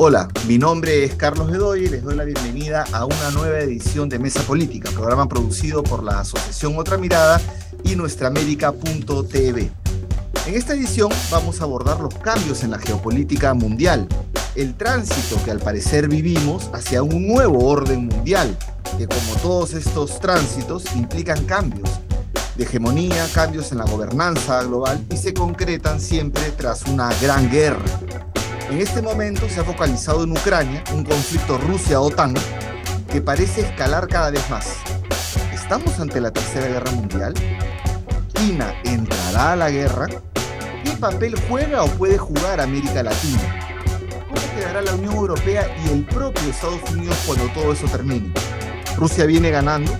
Hola, mi nombre es Carlos Bedoy y les doy la bienvenida a una nueva edición de Mesa Política, programa producido por la Asociación Otra Mirada y nuestraamérica.tv. En esta edición vamos a abordar los cambios en la geopolítica mundial, el tránsito que al parecer vivimos hacia un nuevo orden mundial, que como todos estos tránsitos implican cambios de hegemonía, cambios en la gobernanza global y se concretan siempre tras una gran guerra. En este momento se ha focalizado en Ucrania un conflicto Rusia-OTAN que parece escalar cada vez más. ¿Estamos ante la Tercera Guerra Mundial? ¿China entrará a la guerra? ¿Qué papel juega o puede jugar América Latina? ¿Cómo quedará la Unión Europea y el propio Estados Unidos cuando todo eso termine? ¿Rusia viene ganando?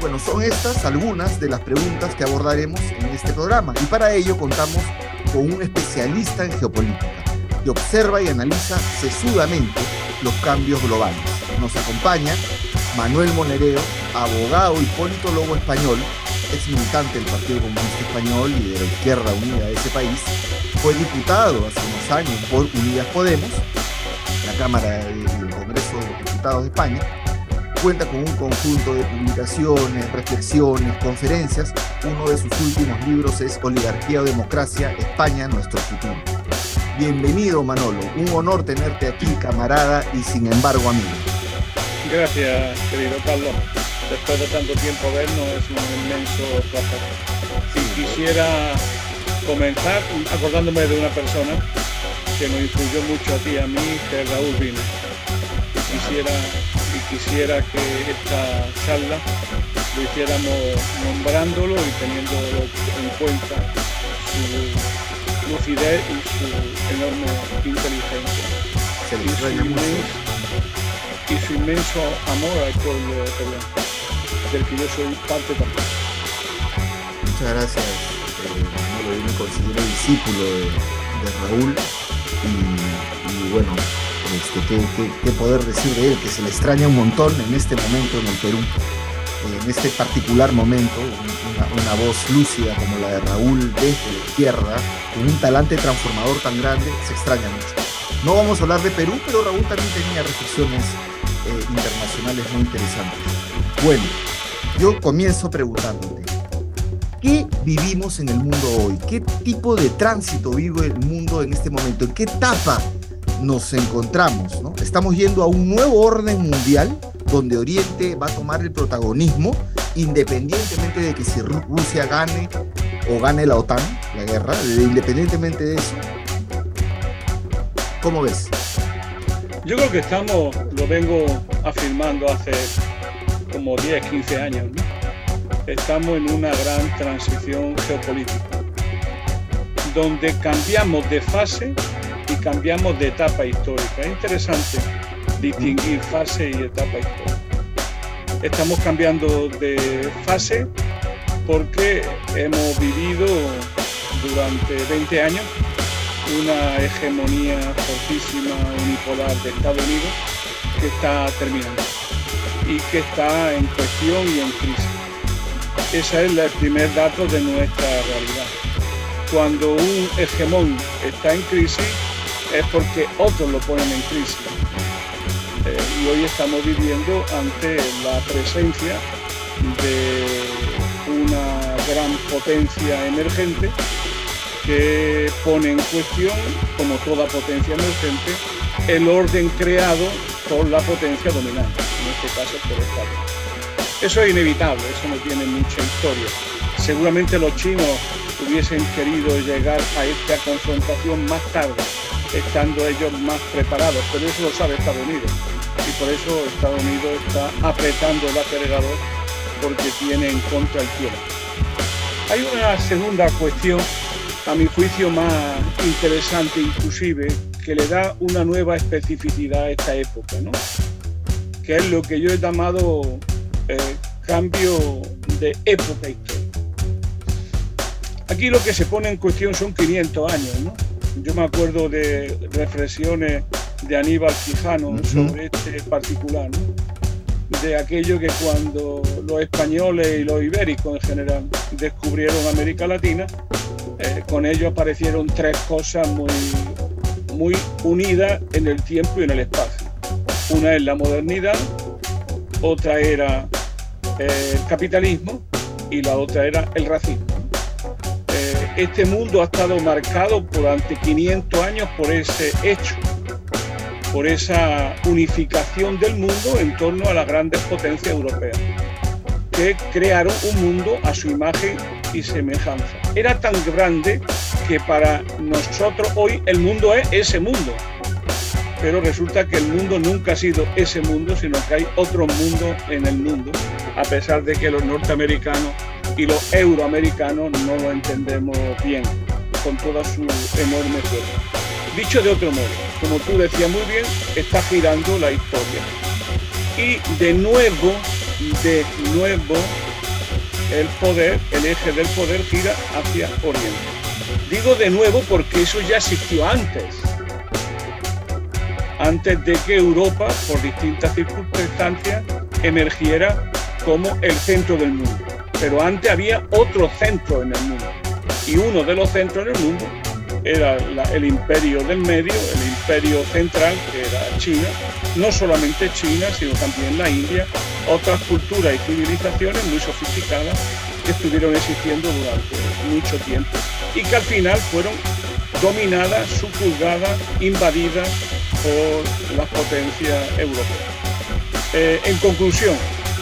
Bueno, son estas algunas de las preguntas que abordaremos en este programa y para ello contamos con un especialista en geopolítica que observa y analiza sesudamente los cambios globales. Nos acompaña Manuel Monereo, abogado y politólogo español, ex militante del Partido Comunista Español y de la Izquierda Unida de ese país. Fue diputado hace unos años por Unidas Podemos, la Cámara del Congreso de Diputados de España. Cuenta con un conjunto de publicaciones, reflexiones, conferencias. Uno de sus últimos libros es Oligarquía o Democracia, España, nuestro futuro. Bienvenido Manolo, un honor tenerte aquí, camarada y sin embargo amigo. Gracias, querido Carlos. Después de tanto tiempo vernos es un inmenso placer. Si quisiera comenzar acordándome de una persona que nos influyó mucho a ti y a mí, que es Raúl Vino. Y quisiera, y quisiera que esta charla lo hiciéramos nombrándolo y teniendo en cuenta su lucidez y su enorme inteligencia. y, su inmenso, y su inmenso amor al pueblo del que yo soy parte también. Muchas gracias. Eh, yo me considero discípulo de, Raúl y, bueno, este, ¿qué, qué, poder decir de él, que se le extraña un montón en este momento en el Perú en este particular momento, una, voz lúcida como la de Raúl desde izquierda, con un talante transformador tan grande, se extraña mucho. No vamos a hablar de Perú, pero Raúl también tenía reflexiones eh, internacionales muy interesantes. Bueno, yo comienzo preguntándote, ¿qué vivimos en el mundo hoy? ¿Qué tipo de tránsito vive el mundo en este momento? ¿En qué etapa nos encontramos? ¿no? ¿Estamos yendo a un nuevo orden mundial? donde Oriente va a tomar el protagonismo, independientemente de que si Rusia gane o gane la OTAN, la guerra, independientemente de eso. ¿Cómo ves? Yo creo que estamos, lo vengo afirmando hace como 10, 15 años, estamos en una gran transición geopolítica, donde cambiamos de fase y cambiamos de etapa histórica. Es interesante distinguir fase y etapa histórica. Estamos cambiando de fase porque hemos vivido durante 20 años una hegemonía fortísima unipolar de Estados Unidos que está terminando y que está en cuestión y en crisis. Ese es el primer dato de nuestra realidad. Cuando un hegemón está en crisis es porque otros lo ponen en crisis y hoy estamos viviendo ante la presencia de gran potencia emergente que pone en cuestión, como toda potencia emergente, el orden creado por la potencia dominante, en este caso por Estados Eso es inevitable, eso no tiene mucha historia. Seguramente los chinos hubiesen querido llegar a esta confrontación más tarde, estando ellos más preparados, pero eso lo sabe Estados Unidos y por eso Estados Unidos está apretando el acelerador porque tiene en contra el cielo. Hay una segunda cuestión, a mi juicio más interesante inclusive, que le da una nueva especificidad a esta época, ¿no? que es lo que yo he llamado eh, cambio de época histórica. Aquí lo que se pone en cuestión son 500 años. ¿no? Yo me acuerdo de reflexiones de Aníbal Quijano sobre este particular, de aquello que cuando los españoles y los ibéricos en general descubrieron América Latina, eh, con ello aparecieron tres cosas muy, muy unidas en el tiempo y en el espacio. Una es la modernidad, otra era eh, el capitalismo y la otra era el racismo. Eh, este mundo ha estado marcado durante 500 años por ese hecho, por esa unificación del mundo en torno a las grandes potencias europeas, que crearon un mundo a su imagen y semejanza. Era tan grande que para nosotros hoy el mundo es ese mundo, pero resulta que el mundo nunca ha sido ese mundo, sino que hay otro mundo en el mundo, a pesar de que los norteamericanos y los euroamericanos no lo entendemos bien, con toda su enorme fuerza. Dicho de otro modo, como tú decías muy bien, está girando la historia. Y de nuevo, de nuevo, el poder, el eje del poder gira hacia Oriente. Digo de nuevo porque eso ya existió antes antes de que Europa, por distintas circunstancias, emergiera como el centro del mundo. Pero antes había otro centro en el mundo. Y uno de los centros en el mundo era el imperio del medio, el imperio central, que era China. No solamente China, sino también la India, otras culturas y civilizaciones muy sofisticadas que estuvieron existiendo durante mucho tiempo y que al final fueron dominadas, subjugadas, invadidas por las potencias europeas. Eh, en conclusión,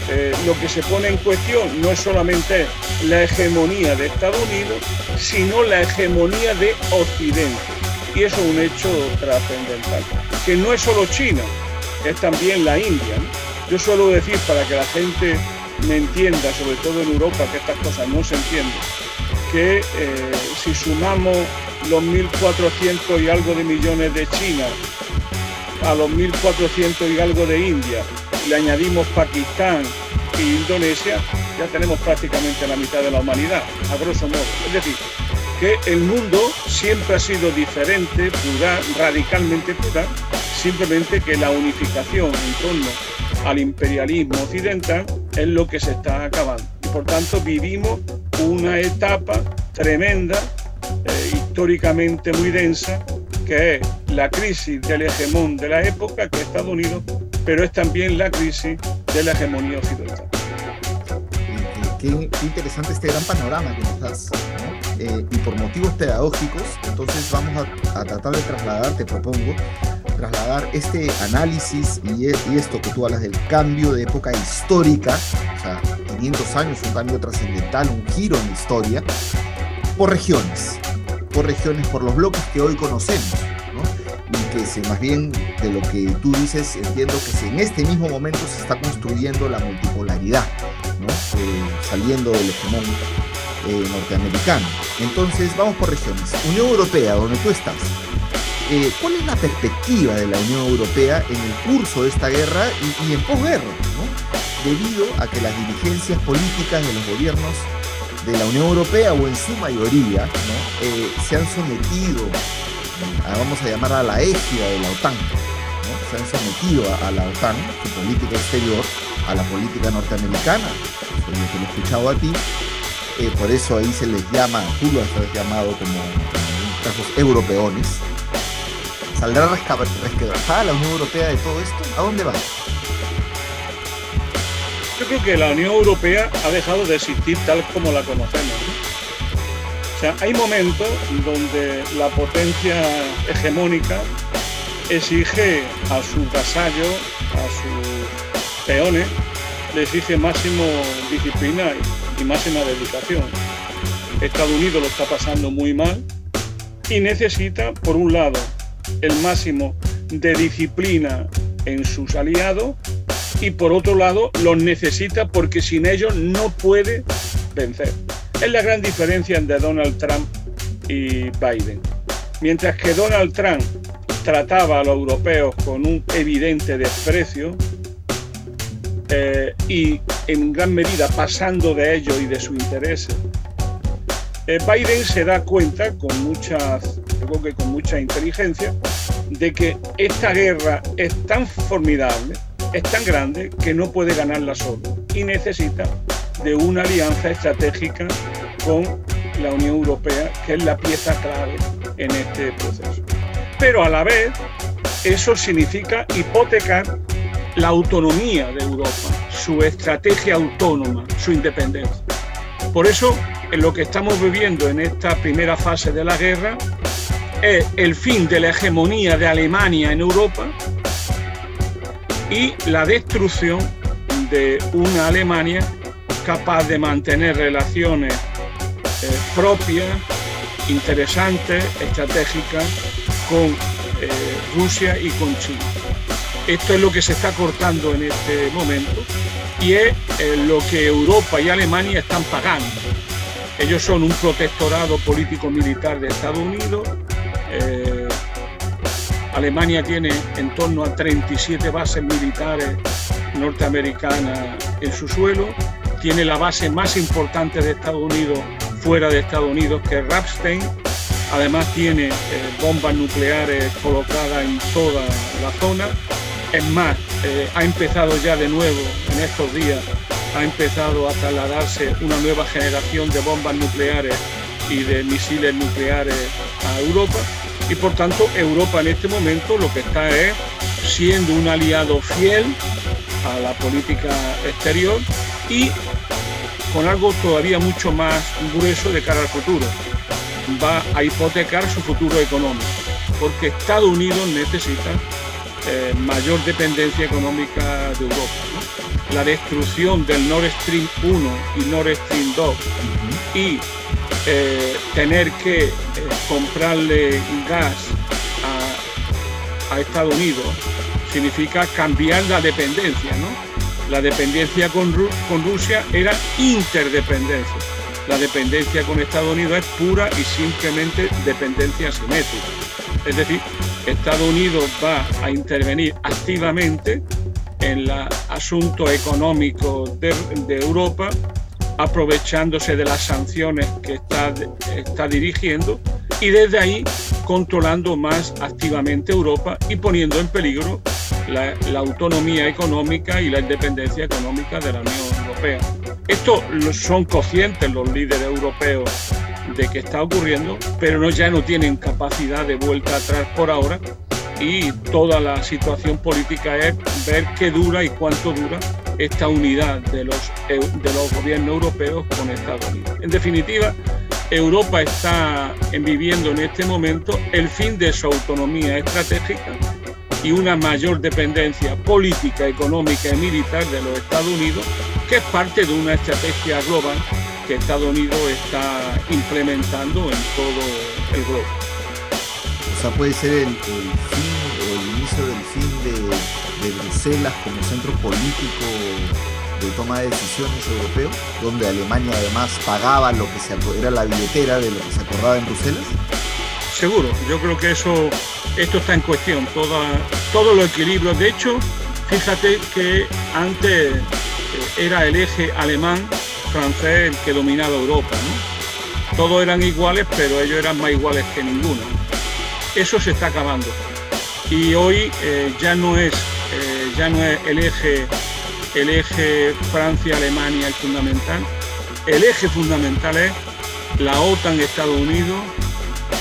eh, lo que se pone en cuestión no es solamente la hegemonía de Estados Unidos, sino la hegemonía de Occidente. Y eso es un hecho trascendental, que no es solo China, es también la India. Yo suelo decir, para que la gente me entienda, sobre todo en Europa, que estas cosas no se entienden, que eh, si sumamos los 1.400 y algo de millones de China a los 1.400 y algo de India, le añadimos Pakistán e Indonesia, ya tenemos prácticamente la mitad de la humanidad, a grosso modo. Es decir, que el mundo siempre ha sido diferente, plural, radicalmente plural, simplemente que la unificación en torno al imperialismo occidental es lo que se está acabando. Y por tanto vivimos una etapa tremenda, eh, históricamente muy densa, que es la crisis del hegemón de la época, que es Estados Unidos, pero es también la crisis de la hegemonía occidental. Qué, interesante este gran panorama que nos das. Eh, y por motivos pedagógicos, entonces vamos a, tratar de trasladar, te propongo, trasladar este análisis y, y, esto que tú hablas del cambio de época histórica, o sea, 500 años, un cambio trascendental, un giro en la historia, por regiones, por regiones, por los bloques que hoy conocemos que se, más bien de lo que tú dices, entiendo que en este mismo momento se está construyendo la multipolaridad, eh, saliendo del hegemón eh, norteamericano. Entonces, vamos por regiones. Unión Europea, donde tú estás. Eh, ¿Cuál es la perspectiva de la Unión Europea en el curso de esta guerra y, en posguerra? Debido a que las dirigencias políticas de los gobiernos de la Unión Europea, o en su mayoría, se han sometido vamos a llamar a la égida de la OTAN, se han sometido a, la OTAN, su política exterior, a la política norteamericana, lo he escuchado a ti, eh, por eso ahí se les llama, tú lo has llamado como, en casos europeones. ¿Saldrá resquebrajada la Unión Europea de todo esto? ¿A dónde va? Yo creo que la Unión Europea ha dejado de existir tal como la conocemos. O sea, hay momentos donde la potencia hegemónica exige a sus vasallos, a sus peones, le exige máximo disciplina y máxima dedicación. Estados Unidos lo está pasando muy mal y necesita, por un lado, el máximo de disciplina en sus aliados y por otro lado los necesita porque sin ellos no puede vencer. Es la gran diferencia entre Donald Trump y Biden. Mientras que Donald Trump trataba a los europeos con un evidente desprecio eh, y en gran medida pasando de ellos y de su interés, eh, Biden se da cuenta con mucha, creo que con mucha inteligencia de que esta guerra es tan formidable, es tan grande que no puede ganarla solo y necesita de una alianza estratégica con la Unión Europea, que es la pieza clave en este proceso. pero a la vez eso significa hipotecar la autonomía de Europa, su estrategia autónoma, su independencia. Por eso, en lo que estamos viviendo en esta primera fase de la guerra es el fin de la hegemonía de Alemania en Europa y la destrucción de una Alemania capaz de mantener relaciones eh, propias, interesantes, estratégicas con eh, Rusia y con China. Esto es lo que se está cortando en este momento y es eh, lo que Europa y Alemania están pagando. Ellos son un protectorado político-militar de Estados Unidos. Alemania tiene en torno a 37 bases militares norteamericanas en su suelo. Tiene la base más importante de Estados Unidos fuera de Estados Unidos, que es Ramstein. Además tiene eh, bombas nucleares colocadas en toda la zona. Es más, eh, ha empezado ya de nuevo en estos días, ha empezado a trasladarse una nueva generación de bombas nucleares y de misiles nucleares a Europa. Y por tanto, Europa en este momento lo que está es siendo un aliado fiel a la política exterior y con algo todavía mucho más grueso de cara al futuro. Va a hipotecar su futuro económico, porque Estados Unidos necesita eh, mayor dependencia económica de Europa. La destrucción del Nord Stream 1 y Nord Stream 2 y eh, tener que eh, comprarle gas a, a, Estados Unidos significa cambiar la dependencia. ¿no? La dependencia con, Rusia era interdependencia. La dependencia con Estados Unidos es pura y simplemente dependencia simétrica. Es decir, Estados Unidos va a intervenir activamente en el asunto económico de, Europa, aprovechándose de las sanciones que está dirigiendo y desde ahí controlando más activamente Europa y poniendo en peligro la, la, autonomía económica y la independencia económica de la Unión Europea. Esto son conscientes los líderes europeos de que está ocurriendo, pero no, ya no tienen capacidad de vuelta atrás por ahora y toda la situación política es ver qué dura y cuánto dura esta unidad de los, de los gobiernos europeos con Estados Unidos. En definitiva, Europa está viviendo en este momento el fin de su autonomía estratégica y una mayor dependencia política, económica y militar de los Estados Unidos, que es parte de una estrategia global que Estados Unidos está implementando en todo el globo. O sea, puede ser el, fin o el inicio del fin de, Bruselas como centro político de toma de decisiones europeo, donde Alemania además pagaba lo que se era la billetera de lo que se acordaba en Bruselas? Seguro, yo creo que eso, esto está en cuestión, toda, todos los equilibrios. De hecho, fíjate que antes eh, era el eje alemán francés el que dominaba Europa. Todos eran iguales, pero ellos eran más iguales que ninguno. Eso se está acabando. Y hoy eh, ya, no es, eh, ya no es el eje, el eje Francia-Alemania el fundamental. El eje fundamental es la OTAN, Estados Unidos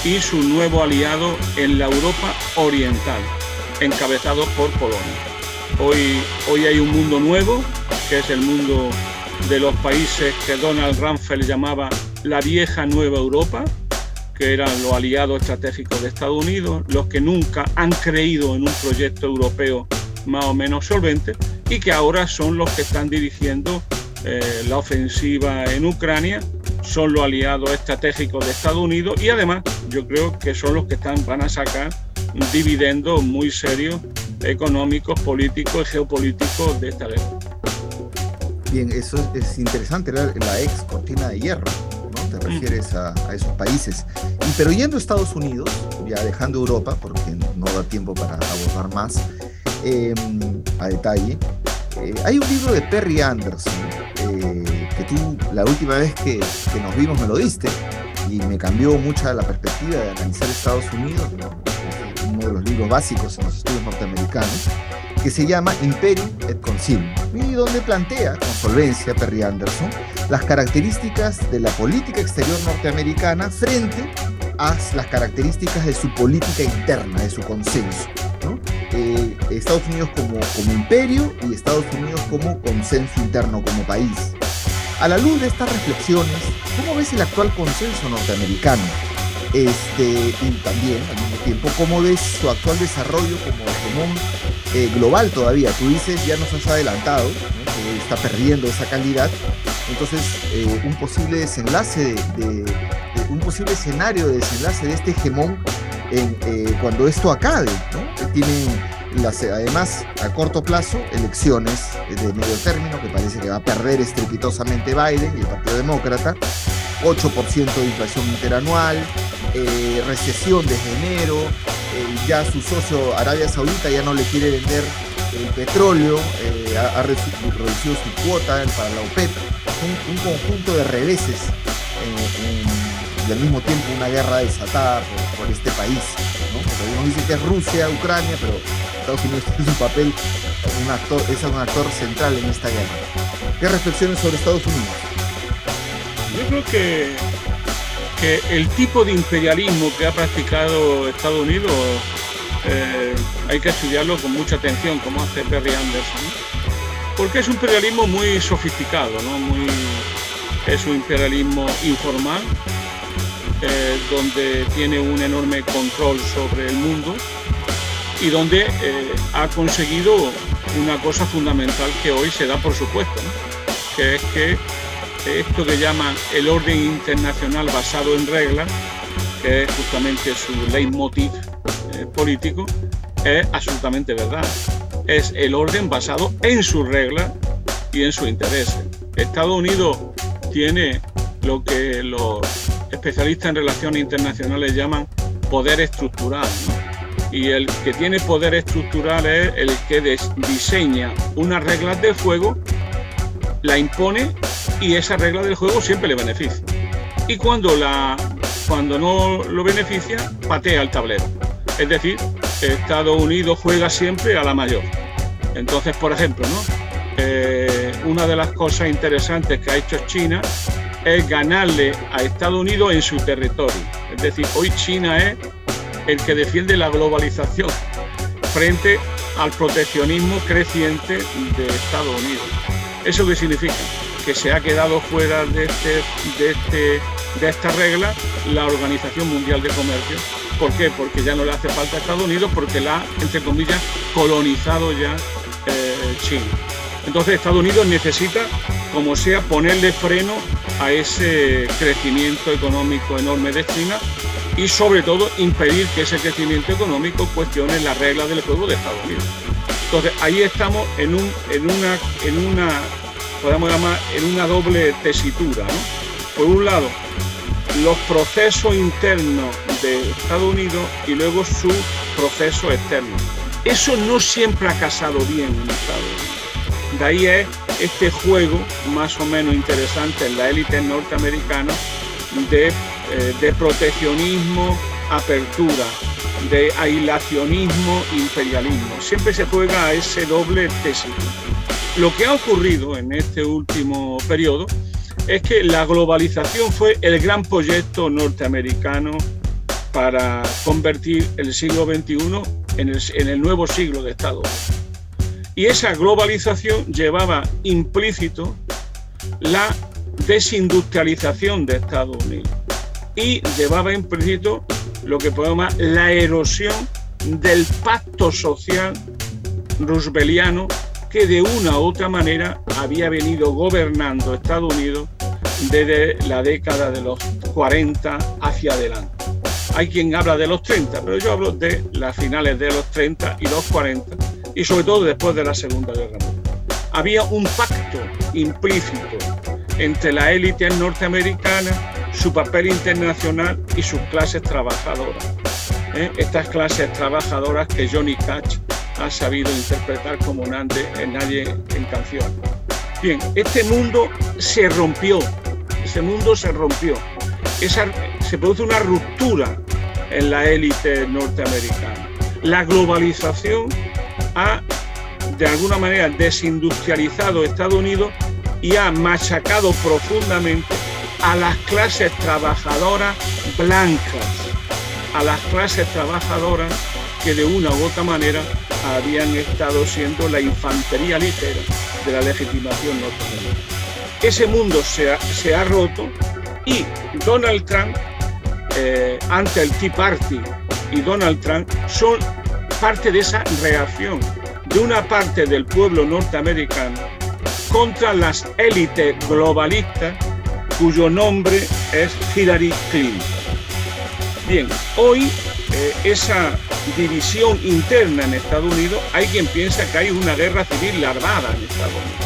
y su nuevo aliado en la Europa Oriental, encabezado por Polonia. Hoy, hoy hay un mundo nuevo, que es el mundo de los países que Donald Rumsfeld llamaba la vieja nueva Europa, que eran los aliados estratégicos de Estados Unidos, los que nunca han creído en un proyecto europeo más o menos solvente y que ahora son los que están dirigiendo eh, la ofensiva en Ucrania, son los aliados estratégicos de Estados Unidos y además yo creo que son los que están, van a sacar dividendos muy serios económicos, políticos y geopolíticos de esta guerra. Bien, eso es interesante, la, la ex cortina de hierro, ¿no? Te mm. refieres a, esos países. Y, pero yendo a Estados Unidos, ya dejando Europa, porque no da tiempo para abordar más em, a detalle, eh, hay un libro de Perry Anderson, eh, que tú la última vez que, que, nos vimos me lo diste, y me cambió mucha la perspectiva de analizar Estados Unidos, uno de los libros básicos en los estudios norteamericanos que se llama Imperium et Concilium, y donde plantea con solvencia Perry Anderson las características de la política exterior norteamericana frente a las características de su política interna, de su consenso. Eh, Estados Unidos como, imperio y Estados Unidos como consenso interno, como país. A la luz de estas reflexiones, ¿cómo ves el actual consenso norteamericano? Este, y también, al mismo tiempo, ¿cómo ves su actual desarrollo como hegemón eh, global todavía? Tú dices, ya nos has adelantado, está perdiendo esa calidad. Entonces, eh, un posible desenlace, de, un posible escenario de desenlace de este hegemón cuando esto acabe, ¿no? Tienen las, además, a corto plazo, elecciones de medio término, que parece que va a perder estrepitosamente Biden y el Partido Demócrata, 8% de inflación interanual, eh, recesión desde enero, eh, ya su socio Arabia Saudita ya no le quiere vender el petróleo, eh, ha, reducido su cuota para la OPEP, un, conjunto de reveses y al mismo tiempo una guerra desatada por, este país. ¿No? Porque dice que es Rusia, Ucrania, pero Estados Unidos tiene su papel, es un actor central en esta guerra. ¿Qué reflexiones sobre Estados Unidos? Yo creo que, que el tipo de imperialismo que ha practicado Estados Unidos eh, hay que estudiarlo con mucha atención, como hace Perry Anderson, porque es un imperialismo muy sofisticado, ¿no? muy, es un imperialismo informal, eh, donde tiene un enorme control sobre el mundo y donde eh, ha conseguido una cosa fundamental que hoy se da por supuesto, que es que esto que llaman el orden internacional basado en reglas, que es justamente su leitmotiv eh, político, es absolutamente verdad. Es el orden basado en sus reglas y en su interés. Estados Unidos tiene lo que los especialistas en relaciones internacionales llaman poder estructural y el que tiene poder estructural es el que diseña unas reglas de juego, la impone y esa regla del juego siempre le beneficia. Y cuando, la, cuando no lo beneficia, patea el tablero. Es decir, Estados Unidos juega siempre a la mayor. Entonces, por ejemplo, ¿no? Eh, una de las cosas interesantes que ha hecho China es ganarle a Estados Unidos en su territorio. Es decir, hoy China es el que defiende la globalización frente al proteccionismo creciente de Estados Unidos. ¿Eso qué significa? Que se ha quedado fuera de, este, de, este, de esta regla la Organización Mundial de Comercio. ¿Por qué? Porque ya no le hace falta a Estados Unidos porque la entre comillas, colonizado ya eh, China. Entonces Estados Unidos necesita, como sea, ponerle freno a ese crecimiento económico enorme de China y sobre todo impedir que ese crecimiento económico cuestione las reglas del juego de Estados Unidos. Entonces ahí estamos en, un, en, una, podemos llamar, en una doble tesitura. Por un lado, los procesos internos de Estados Unidos y luego su proceso externo. Eso no siempre ha casado bien en Estados Unidos. De ahí es este juego más o menos interesante en la élite norteamericana de eh, de proteccionismo, apertura, de aislacionismo, imperialismo. Siempre se juega a ese doble tesis. Lo que ha ocurrido en este último periodo es que la globalización fue el gran proyecto norteamericano para convertir el siglo XXI en el, en el nuevo siglo de Estado. Y esa globalización llevaba implícito la desindustrialización de Estados Unidos y llevaba implícito lo que podemos llamar la erosión del pacto social rooseveliano que de una u otra manera había venido gobernando Estados Unidos desde la década de los 40 hacia adelante. Hay quien habla de los 30, pero yo hablo de las finales de los 30 y los 40 y sobre todo después de la Segunda Guerra Mundial. Había un pacto implícito entre la élite norteamericana su papel internacional y sus clases trabajadoras. ¿eh? Estas clases trabajadoras que Johnny Cash ha sabido interpretar como nadie, nadie en canción. Bien, este mundo se rompió, ese mundo se rompió. Esa, se produce una ruptura en la élite norteamericana. La globalización ha, de alguna manera, desindustrializado Estados Unidos y ha machacado profundamente a las clases trabajadoras blancas. a las clases trabajadoras que de una u otra manera habían estado siendo la infantería ligera de la legitimación norteamericana. Ese mundo se ha, se ha roto y Donald Trump, eh, ante el Tea Party y Donald Trump, son parte de esa reacción de una parte del pueblo norteamericano contra las élites globalistas cuyo nombre es Hillary Clinton. Bien, hoy eh, esa división interna en Estados Unidos, hay quien piensa que hay una guerra civil larvada en Estados Unidos.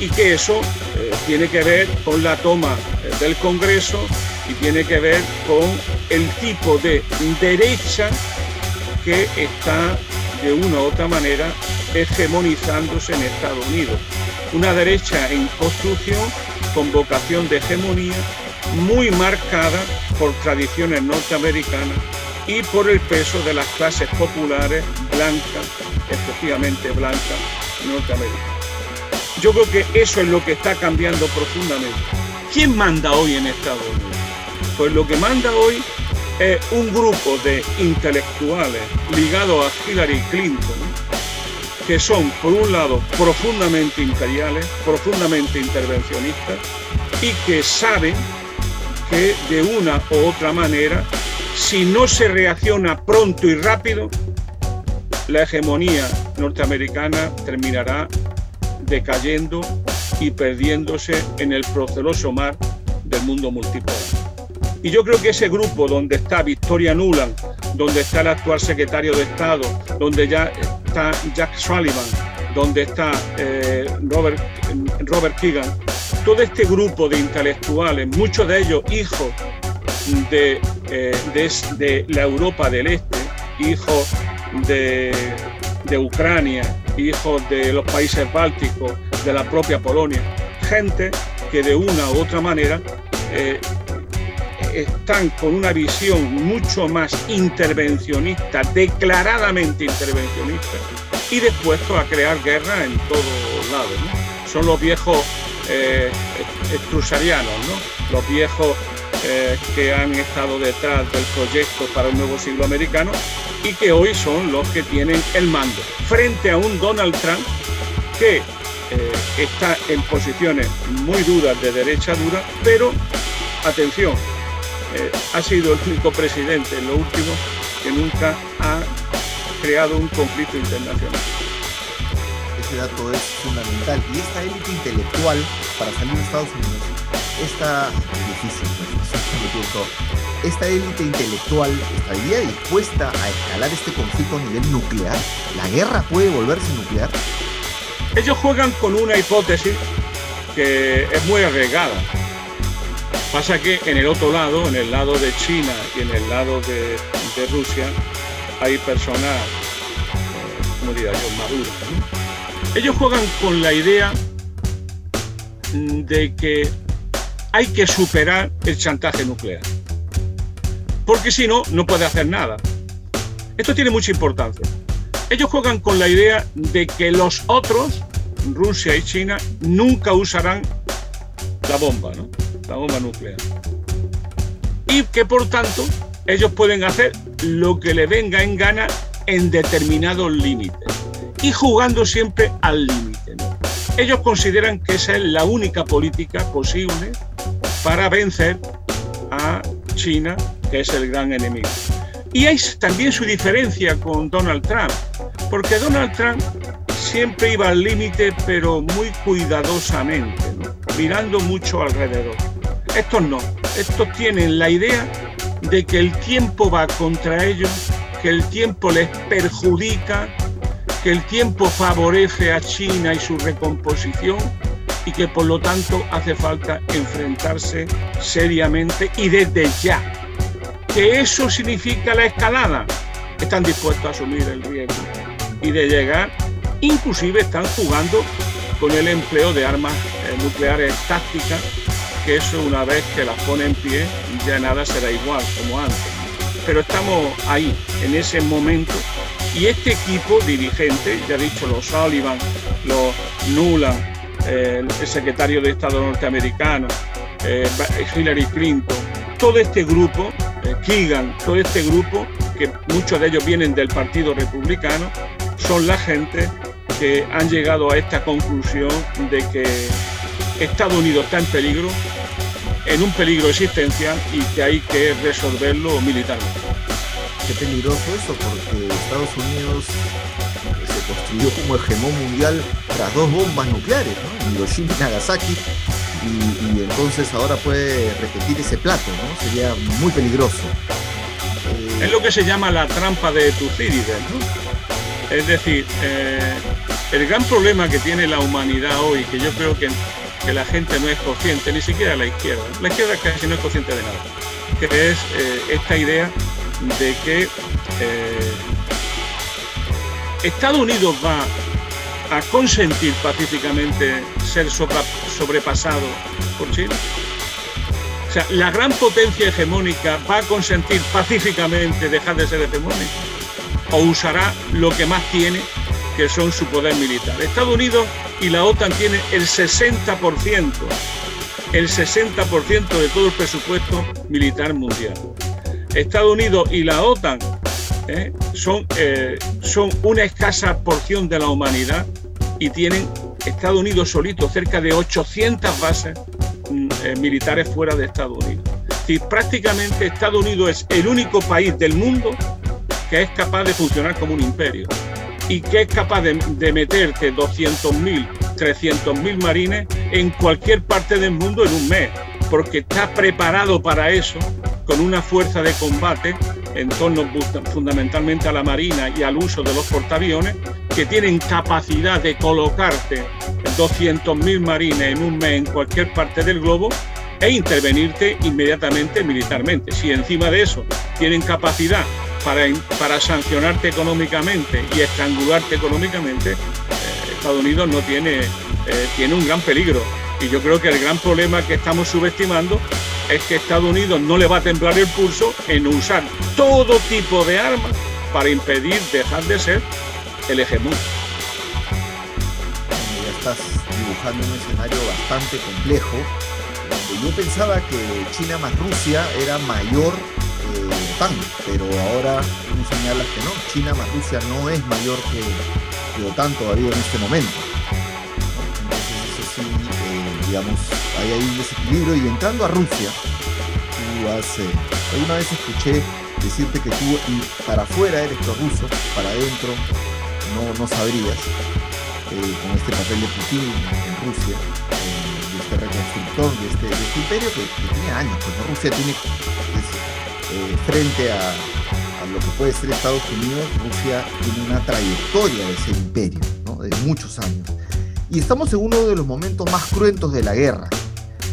Y, que eso eh, tiene que ver con la toma eh, del Congreso y tiene que ver con el tipo de derecha que está de una u otra manera hegemonizándose en Estados Unidos. Una derecha en construcción con vocación de hegemonía muy marcada por tradiciones norteamericanas y por el peso de las clases populares blancas, efectivamente blancas, norteamericanas. Yo creo que eso es lo que está cambiando profundamente. ¿Quién manda hoy en Estados Unidos? Pues lo que manda hoy es un grupo de intelectuales ligados a Hillary Clinton, que son, por un lado, profundamente imperiales, profundamente intervencionistas, y que saben que de una u otra manera, si no se reacciona pronto y rápido, la hegemonía norteamericana terminará decayendo y perdiéndose en el proceloso mar del mundo multipolar. Y yo creo que ese grupo donde está Victoria Nuland, donde está el actual secretario de Estado, donde ya está Jack Sullivan, donde está eh, Robert, Robert Keegan, todo este grupo de intelectuales, muchos de ellos hijos de, eh, de, la Europa del Este, hijos de, Ucrania, hijos de los países bálticos, de la propia Polonia, gente que de una u otra manera eh, están con una visión mucho más intervencionista, declaradamente intervencionista, y dispuestos a crear guerra en todos lados. Son los viejos eh, los viejos eh, que han estado detrás del proyecto para un nuevo siglo americano y que hoy son los que tienen el mando, frente a un Donald Trump que eh, está en posiciones muy duras de derecha dura, pero atención, eh, ha sido el único presidente en lo último que nunca ha creado un conflicto internacional ese dato es fundamental. Y esta élite intelectual, para salir de Estados Unidos, esta, difícil, esta élite intelectual estaría dispuesta a escalar este conflicto a nivel nuclear. ¿La guerra puede volverse nuclear? Ellos juegan con una hipótesis que es muy arriesgada. Pasa que en el otro lado, en el lado de China y en el lado de, Rusia, hay personas, eh, como diría yo, maduras. Ellos juegan con la idea de que hay que superar el chantaje nuclear. Porque si no, no puede hacer nada. Esto tiene mucha importancia. Ellos juegan con la idea de que los otros, Rusia y China, nunca usarán la bomba, ¿no? La bomba nuclear. Y que por tanto ellos pueden hacer lo que le venga en gana en determinados límites y jugando siempre al límite. Ellos consideran que esa es la única política posible para vencer a China, que es el gran enemigo. Y hay también su diferencia con Donald Trump, porque Donald Trump siempre iba al límite, pero muy cuidadosamente, mirando mucho alrededor. Estos no, estos tienen la idea de que el tiempo va contra ellos, que el tiempo les perjudica que el tiempo favorece a China y su recomposición y que por lo tanto hace falta enfrentarse seriamente y desde ya. ¿Que eso significa la escalada? Están dispuestos a asumir el riesgo y de llegar, inclusive están jugando con el empleo de armas eh, nucleares tácticas, que eso una vez que las pone en pie ya nada será igual como antes. Pero estamos ahí, en ese momento y este equipo dirigente, ya he dicho, los Sullivan, los Nuland, el secretario de Estado norteamericano, eh, Hillary Clinton, todo este grupo Keegan, todo este grupo, que muchos de ellos vienen del Partido Republicano, son la gente que han llegado a esta conclusión de que Estados Unidos está en peligro, en un peligro existencial y que hay que resolverlo militarmente. Qué peligroso eso, porque Estados Unidos se construyó como hegemón mundial tras dos bombas nucleares, ¿no? Hiroshima y Nagasaki, y, entonces ahora puede repetir ese plato, ¿no? Sería muy peligroso. Es lo que se llama la trampa de Tucídides, ¿no? Es decir, eh, el gran problema que tiene la humanidad hoy, que yo creo que, la gente no es consciente, ni siquiera la izquierda, la izquierda casi no es consciente de nada, que es eh, esta idea de que eh, Estados Unidos va a consentir pacíficamente ser sobrepasado por China. O sea, la gran potencia hegemónica va a consentir pacíficamente dejar de ser hegemónica o usará lo que más tiene, que son su poder militar. Estados Unidos y la OTAN tienen el 60%, el 60% de todo el presupuesto militar mundial. Estados Unidos y la OTAN ¿eh? son, eh, son una escasa porción de la humanidad y tienen Estados Unidos solito cerca de 800 bases mm, eh, militares fuera de Estados Unidos. Y prácticamente Estados Unidos es el único país del mundo que es capaz de funcionar como un imperio y que es capaz de, de meterte 200.000, 300.000 marines en cualquier parte del mundo en un mes, porque está preparado para eso con una fuerza de combate en torno fundamentalmente a la marina y al uso de los portaaviones, que tienen capacidad de colocarte 200.000 marines en un mes en cualquier parte del globo e intervenirte inmediatamente militarmente. Si encima de eso tienen capacidad para, sancionarte económicamente y estrangularte económicamente, eh, Estados Unidos no tiene, eh, tiene un gran peligro. Y yo creo que el gran problema que estamos subestimando es que Estados Unidos no le va a temblar el pulso en usar todo tipo de armas para impedir dejar de ser el hegemón. Ya estás dibujando un escenario bastante complejo. Yo pensaba que China más Rusia era mayor pero ahora tú señalas que no. China más Rusia no es mayor que, que OTAN todavía en este momento. Entonces eso sí, eh, digamos, hay ahí un desequilibrio. Y entrando a Rusia, tú has, eh, alguna vez escuché decirte que tú para afuera eres prorruso, para adentro no, no sabrías, eh, con este papel de Putin en Rusia, eh, de este reconstructor de este, este imperio que, tiene años, pues Rusia tiene, frente a, lo que puede ser Estados Unidos, Rusia tiene una trayectoria de ser imperio, ¿no? de muchos años. Y estamos en uno de los momentos más cruentos de la guerra.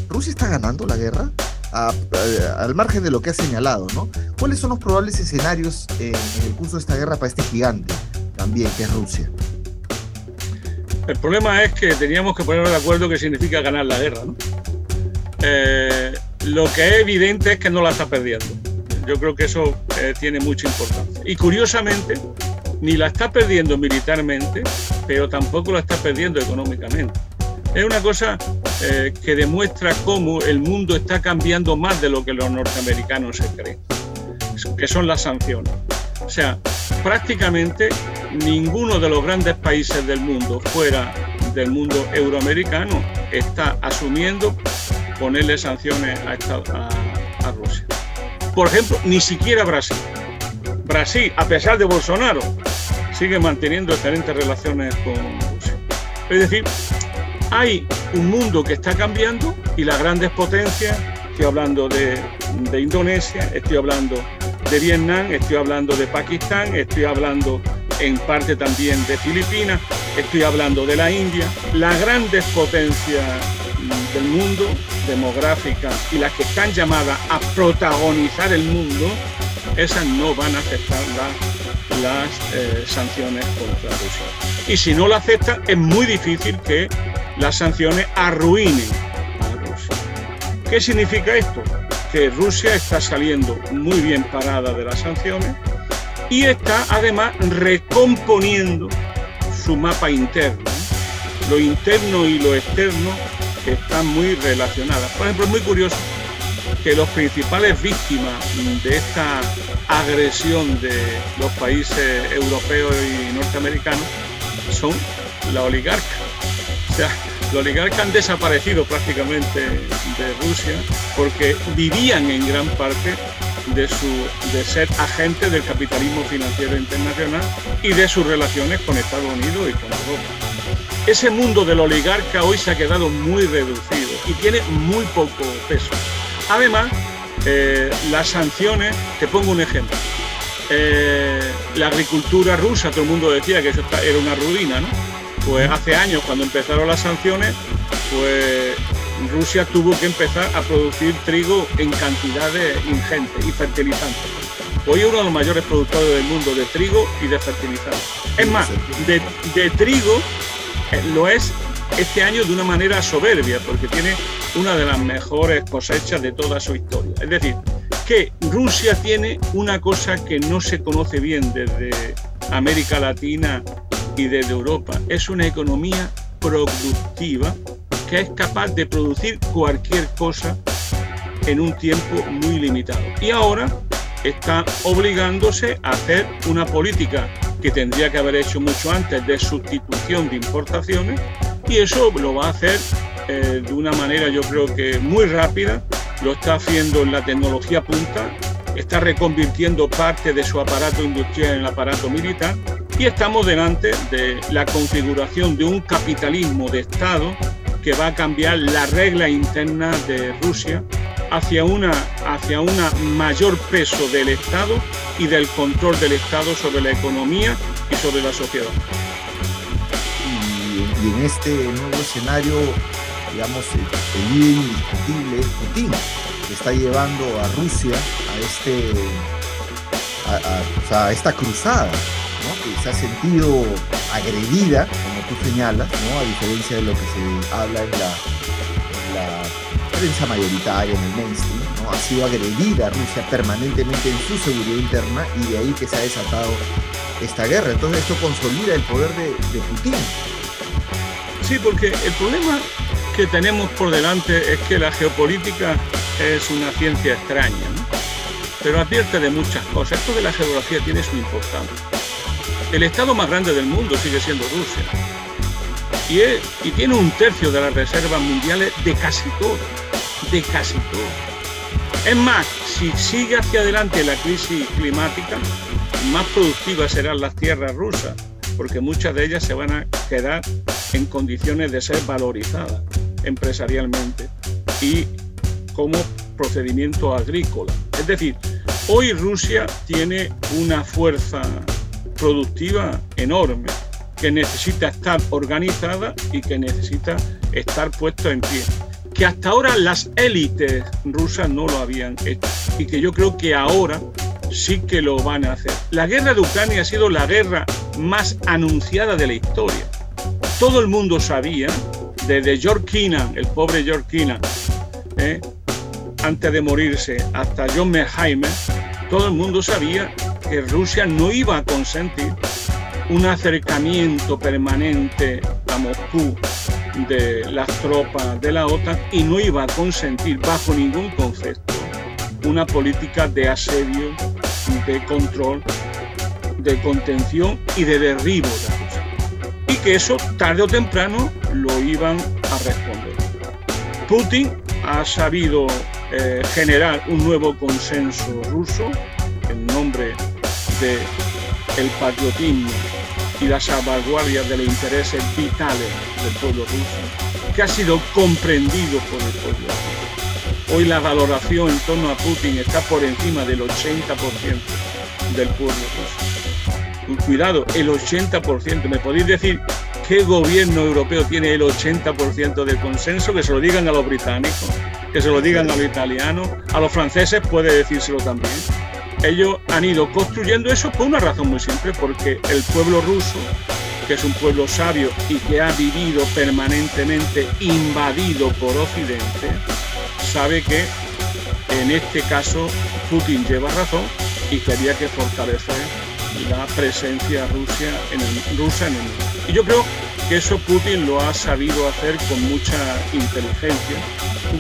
¿Rusia está ganando la guerra? al margen de lo que ha señalado, ¿no? ¿Cuáles son los probables escenarios en, el curso de esta guerra para este gigante también, que es Rusia? El problema es que teníamos que ponernos de acuerdo qué significa ganar la guerra, ¿no? Eh, lo que es evidente es que no la está perdiendo. Yo creo que eso eh, tiene mucha importancia. Y curiosamente, ni la está perdiendo militarmente, pero tampoco la está perdiendo económicamente. Es una cosa eh, que demuestra cómo el mundo está cambiando más de lo que los norteamericanos se creen, que son las sanciones. O sea, prácticamente ninguno de los grandes países del mundo, fuera del mundo euroamericano, está asumiendo ponerle sanciones a, a, Rusia. Por ejemplo, ni siquiera Brasil. Brasil, a pesar de Bolsonaro, sigue manteniendo excelentes relaciones con Rusia. Es decir, hay un mundo que está cambiando y las grandes potencias, estoy hablando de, Indonesia, estoy hablando de Vietnam, estoy hablando de Pakistán, estoy hablando en parte también de Filipinas, estoy hablando de la India, las grandes potencias del mundo, demográficas y las que están llamadas a protagonizar el mundo, esas no van a aceptar las, eh, sanciones contra Rusia. Y si no lo aceptan, es muy difícil que las sanciones arruinen a Rusia. ¿Qué significa esto? Que Rusia está saliendo muy bien parada de las sanciones y está además recomponiendo su mapa interno. Lo interno y lo externo están muy relacionadas. Por ejemplo, es muy curioso que los principales víctimas de esta agresión de los países europeos y norteamericanos son la oligarca. O sea, los oligarcas han desaparecido prácticamente de Rusia porque vivían en gran parte de, de ser agentes del capitalismo financiero internacional y de sus relaciones con Estados Unidos y con Europa. Ese mundo del oligarca hoy se ha quedado muy reducido y tiene muy poco peso. Además, eh, las sanciones, te pongo un ejemplo. Eh, la agricultura rusa, todo el mundo decía que era una ruina, ¿no? Pues hace años, cuando empezaron las sanciones, pues Rusia tuvo que empezar a producir trigo en cantidades ingentes y fertilizantes. Hoy es uno de los mayores productores del mundo de trigo y de fertilizantes. Es más, de, trigo lo es este año de una manera soberbia, porque tiene una de las mejores cosechas de toda su historia. Es decir, que Rusia tiene una cosa que no se conoce bien desde América Latina y desde Europa. Es una economía productiva que es capaz de producir cualquier cosa en un tiempo muy limitado. Y ahora está obligándose a hacer una política que tendría que haber hecho mucho antes de sustitución de importaciones y eso lo va a hacer eh, de una manera yo creo que muy rápida, lo está haciendo en la tecnología punta, está reconvirtiendo parte de su aparato industrial en el aparato militar y estamos delante de la configuración de un capitalismo de Estado que va a cambiar la regla interna de Rusia hacia una, hacia una mayor peso del Estado y del control del Estado sobre la economía y sobre la sociedad. Y, en este nuevo escenario, digamos, el líder indiscutible Putin, está llevando a Rusia a, este, a esta cruzada que se ha sentido agredida, como tú señalas, ¿no? a diferencia de lo que se habla en la, prensa mayoritaria, en el mainstream, ¿no? ha sido agredida Rusia permanentemente en su seguridad interna y de ahí que se ha desatado esta guerra. Entonces esto consolida el poder de, Putin. Sí, porque el problema que tenemos por delante es que la geopolítica es una ciencia extraña, pero advierte de muchas cosas. Esto de la geografía tiene su importancia. El estado más grande del mundo sigue siendo Rusia. Y, y tiene un tercio de las reservas mundiales de casi todo. De casi todo. Es más, si sigue hacia adelante la crisis climática, más productivas serán las tierras rusas, porque muchas de ellas se van a quedar en condiciones de ser valorizadas empresarialmente y como procedimiento agrícola. Es decir, hoy Rusia tiene una fuerza productiva enorme que necesita estar organizada y que necesita estar puesto en pie. Que hasta ahora las élites rusas no lo habían hecho y que yo creo que ahora sí que lo van a hacer. La guerra de Ucrania ha sido la guerra más anunciada de la historia. Todo el mundo sabía, desde George Kennan, el pobre George Kennan, ¿eh? antes de morirse, hasta John Merheimer, todo el mundo sabía que Rusia no iba a consentir un acercamiento permanente a Moscú de las tropas de la OTAN y no iba a consentir bajo ningún concepto una política de asedio, de control, de contención y de derribo de Rusia. Y que eso tarde o temprano lo iban a responder. Putin ha sabido eh, generar un nuevo consenso ruso en nombre el patriotismo y la salvaguardia de los intereses vitales del pueblo ruso, que ha sido comprendido por el pueblo. Hoy la valoración en torno a Putin está por encima del 80% del pueblo ruso. Cuidado, el 80%. ¿Me podéis decir qué gobierno europeo tiene el 80% de consenso? Que se lo digan a los británicos, que se lo digan a los italianos, a los franceses puede decírselo también ellos han ido construyendo eso por una razón muy simple, porque el pueblo ruso, que es un pueblo sabio y que ha vivido permanentemente invadido por Occidente, sabe que en este caso Putin lleva razón y que había que fortalecer la presencia Rusia en el, rusa en el mundo. Y yo creo que eso Putin lo ha sabido hacer con mucha inteligencia,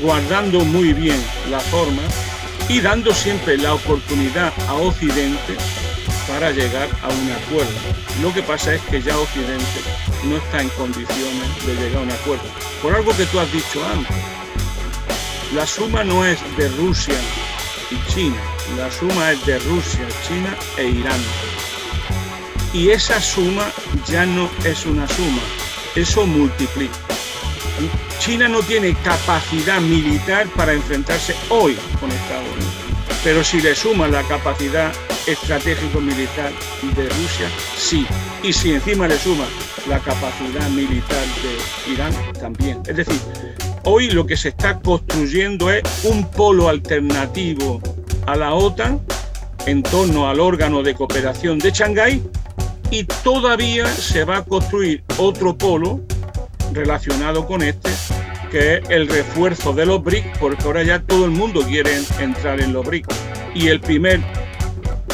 guardando muy bien la forma y dando siempre la oportunidad a Occidente para llegar a un acuerdo. Lo que pasa es que ya Occidente no está en condiciones de llegar a un acuerdo. Por algo que tú has dicho antes, la suma no es de Rusia y China, la suma es de Rusia, China e Irán. Y esa suma ya no es una suma, eso multiplica. China no tiene capacidad militar para enfrentarse hoy con Estados Unidos. Pero si le suma la capacidad estratégico-militar de Rusia, sí. Y si encima le suma la capacidad militar de Irán, también. Es decir, hoy lo que se está construyendo es un polo alternativo a la OTAN en torno al órgano de cooperación de Shanghái y todavía se va a construir otro polo relacionado con este, que es el refuerzo de los BRICS, porque ahora ya todo el mundo quiere entrar en los BRICS. Y el primer,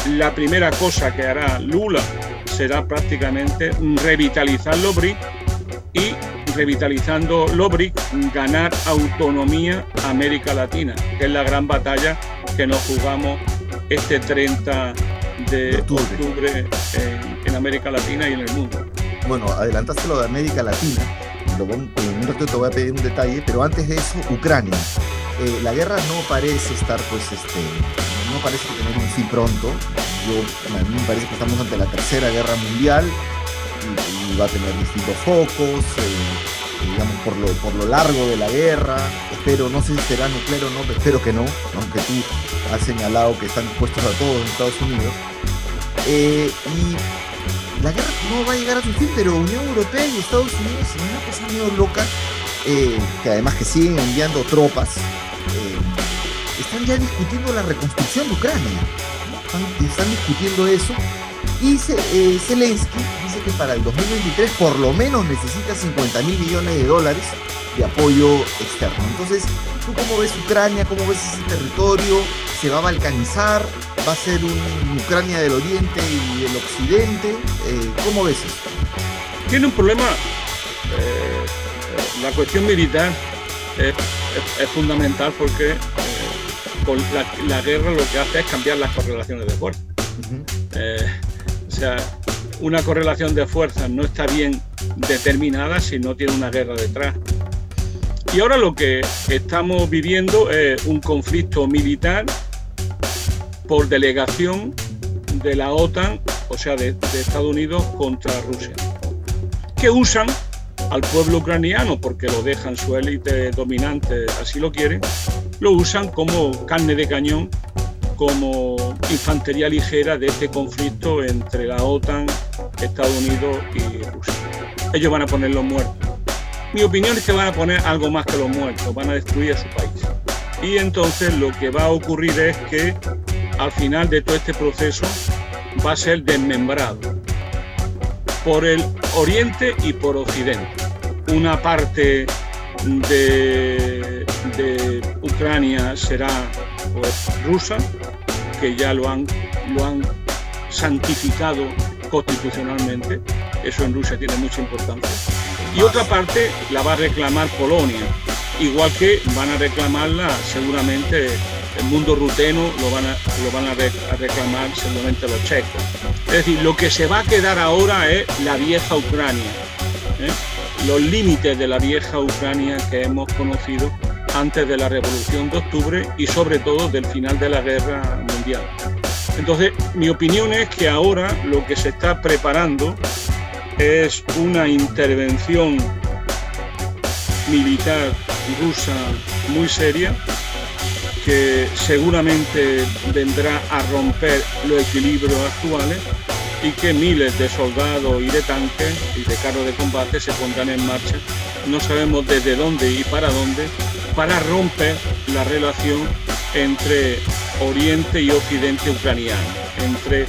la primera cosa que hará Lula será prácticamente revitalizar los BRICS y revitalizando los BRICS ganar autonomía a América Latina, que es la gran batalla que nos jugamos este 30 de octubre, en, América Latina y en el mundo. Bueno, adelantaste lo de América Latina. En un ratito te voy a pedir un detalle, pero antes de eso, Ucrania. Eh, la guerra no parece estar, pues, este, no parece tener un fin pronto. Yo, a mí me parece que estamos ante la tercera guerra mundial y, va a tener distintos focos. Eh, digamos, por lo, por lo largo de la guerra. Espero, no sé si será nuclear o no, pero espero que no, aunque tú has señalado que están dispuestos a todos en Estados Unidos. Eh, y la guerra no va a llegar a su fin, pero Unión Europea y Estados Unidos, en una cosa medio loca, eh, que además que siguen enviando tropas, eh, están ya discutiendo la reconstrucción de Ucrania. están discutiendo eso y eh, Zelensky dice que para el 2023 por lo menos necesita 50 mil millones de dólares de apoyo externo. Entonces, ¿tú cómo ves Ucrania? ¿Cómo ves ese territorio? ¿Se va a balcanizar? ¿Va a ser un Ucrania del Oriente y del Occidente? Eh, ¿Cómo ves eso? Tiene un problema. Eh, la cuestión militar es, fundamental porque con la, guerra lo que hace es cambiar las correlaciones de fuerza. O sea, una correlación de fuerzas no está bien determinada si no tiene una guerra detrás. Y ahora lo que estamos viviendo es un conflicto militar por delegación de la OTAN, o sea, de, Estados Unidos contra Rusia, que usan al pueblo ucraniano, porque lo dejan su élite dominante, así lo quieren, lo usan como carne de cañón como infantería ligera de este conflicto entre la OTAN, Estados Unidos y Rusia. Ellos van a poner los muertos. Mi opinión es que van a poner algo más que los muertos, van a destruir a su país. Y entonces lo que va a ocurrir es que al final de todo este proceso va a ser desmembrado por el oriente y por occidente. Una parte de, de Ucrania será pues, rusa, que ya lo han, lo han santificado constitucionalmente. Eso en Rusia tiene mucha importancia. Y otra parte la va a reclamar Polonia, igual que van a reclamarla seguramente el mundo ruteno, lo van a, lo van a, reclamar seguramente los checos. Es decir, lo que se va a quedar ahora es la vieja Ucrania, ¿eh? los límites de la vieja Ucrania que hemos conocido antes de la Revolución de Octubre y sobre todo del final de la Guerra Mundial. Entonces, mi opinión es que ahora lo que se está preparando es una intervención militar rusa muy seria que seguramente vendrá a romper los equilibrios actuales y que miles de soldados y de tanques y de carros de combate se pondrán en marcha. No sabemos desde dónde y para dónde, para romper la relación entre Oriente y Occidente ucraniano, entre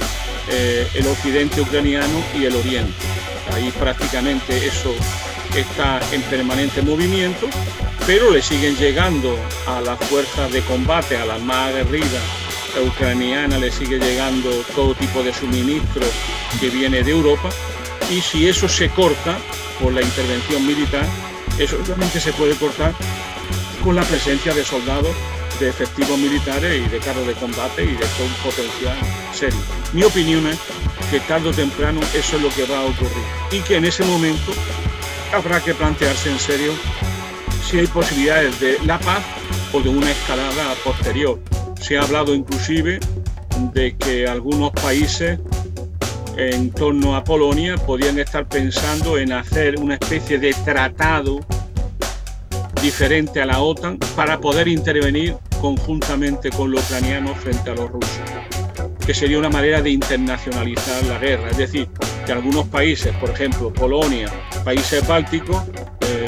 eh, el Occidente ucraniano y el Oriente. Ahí prácticamente eso está en permanente movimiento, pero le siguen llegando a las fuerzas de combate, a las más aguerridas ucranianas, le sigue llegando todo tipo de suministro que viene de Europa y si eso se corta, por la intervención militar, eso solamente se puede cortar con la presencia de soldados, de efectivos militares y de carros de combate y de todo un potencial serio. Mi opinión es que tarde o temprano eso es lo que va a ocurrir y que en ese momento habrá que plantearse en serio si hay posibilidades de la paz o de una escalada posterior. Se ha hablado inclusive de que algunos países en torno a Polonia podían estar pensando en hacer una especie de tratado diferente a la OTAN para poder intervenir conjuntamente con los ucranianos frente a los rusos, que sería una manera de internacionalizar la guerra, es decir, que algunos países, por ejemplo Polonia, países bálticos,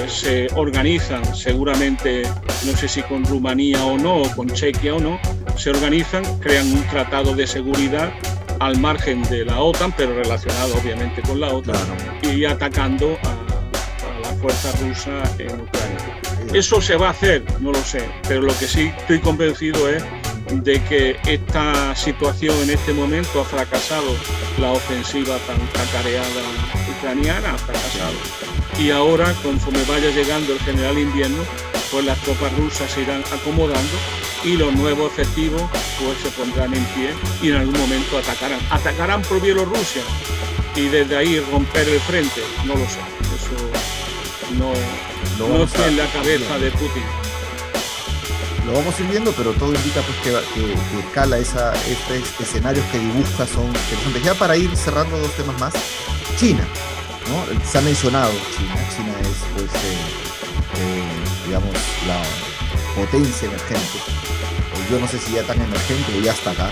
eh, se organizan seguramente, no sé si con Rumanía o no, o con Chequia o no, se organizan, crean un tratado de seguridad al margen de la OTAN, pero relacionado obviamente con la OTAN, y atacando a, a la fuerza rusa en Ucrania. ¿Eso se va a hacer? No lo sé, pero lo que sí estoy convencido es de que esta situación en este momento ha fracasado, la ofensiva tan cacareada ucraniana ha fracasado. Y ahora, conforme vaya llegando el general invierno, pues las tropas rusas se irán acomodando y los nuevos efectivos pues se pondrán en pie y en algún momento atacarán. ¿Atacarán por Bielorrusia? Y desde ahí romper el frente, no lo sé. Eso no, no está en la cabeza de Putin. Lo vamos a ir viendo, pero todo indica pues, que, que, escala esa, estos escenarios que dibuja son interesantes. Ya para ir cerrando dos temas más, China, Se ha mencionado China. China es, pues, eh, eh, digamos, la potencia emergente. Yo no sé si ya tan emergente o ya está acá.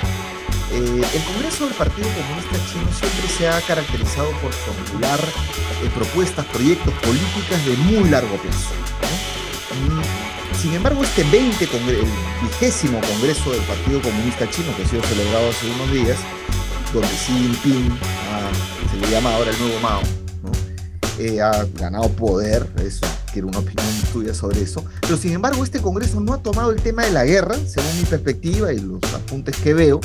Eh, el Congreso del Partido Comunista Chino siempre se ha caracterizado por formular propuestas, proyectos, políticas de muy largo plazo. Sin embargo, este 20, el vigésimo Congreso del Partido Comunista Chino, que ha sido celebrado hace unos días, donde Xi Jinping, se le llama ahora el nuevo Mao, eh, ha ganado poder, eso quiero una opinión tuya sobre eso, pero sin embargo este Congreso no ha tomado el tema de la guerra, según mi perspectiva y los apuntes que veo,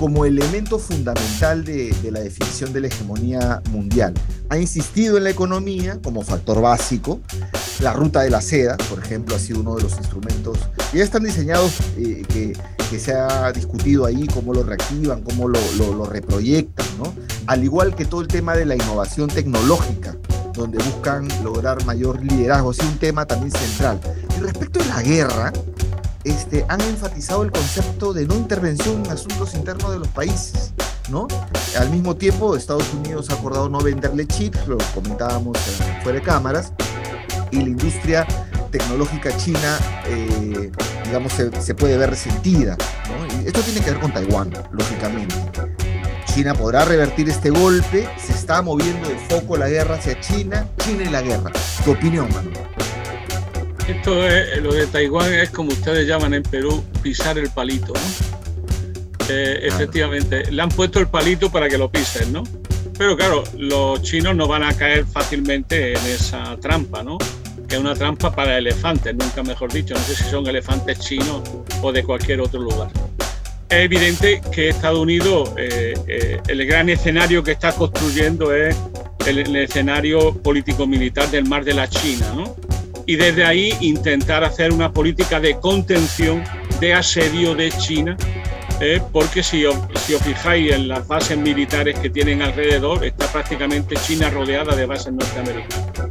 como elemento fundamental de, la definición de la hegemonía mundial. Ha insistido en la economía como factor básico. La ruta de la seda, por ejemplo, ha sido uno de los instrumentos. Ya están diseñados eh, que, se ha discutido ahí, cómo lo reactivan, cómo lo, lo reproyectan, ¿no? Al igual que todo el tema de la innovación tecnológica, donde buscan lograr mayor liderazgo. Es un tema también central. Y respecto a la guerra, este, han enfatizado el concepto de no intervención en asuntos internos de los países. ¿no? Al mismo tiempo, Estados Unidos ha acordado no venderle chips, lo comentábamos fuera de cámaras, y la industria tecnológica china, eh, digamos, se, puede ver resentida. ¿no? Y esto tiene que ver con Taiwán, lógicamente. China podrá revertir este golpe, se está moviendo de foco la guerra hacia China, China y la guerra. Tu opinión, Manuel. Esto es, lo de Taiwán es como ustedes llaman en Perú, pisar el palito, eh, efectivamente, le han puesto el palito para que lo pisen, ¿no? Pero claro, los chinos no van a caer fácilmente en esa trampa, ¿no? Que es una trampa para elefantes, nunca mejor dicho. No sé si son elefantes chinos o de cualquier otro lugar. Es evidente que Estados Unidos, eh, eh, el gran escenario que está construyendo es el, el escenario político-militar del mar de la China, ¿no? y desde ahí intentar hacer una política de contención, de asedio de China, ¿eh? porque si si os fijáis en las bases militares que tienen alrededor, está prácticamente China rodeada de bases norteamericanas.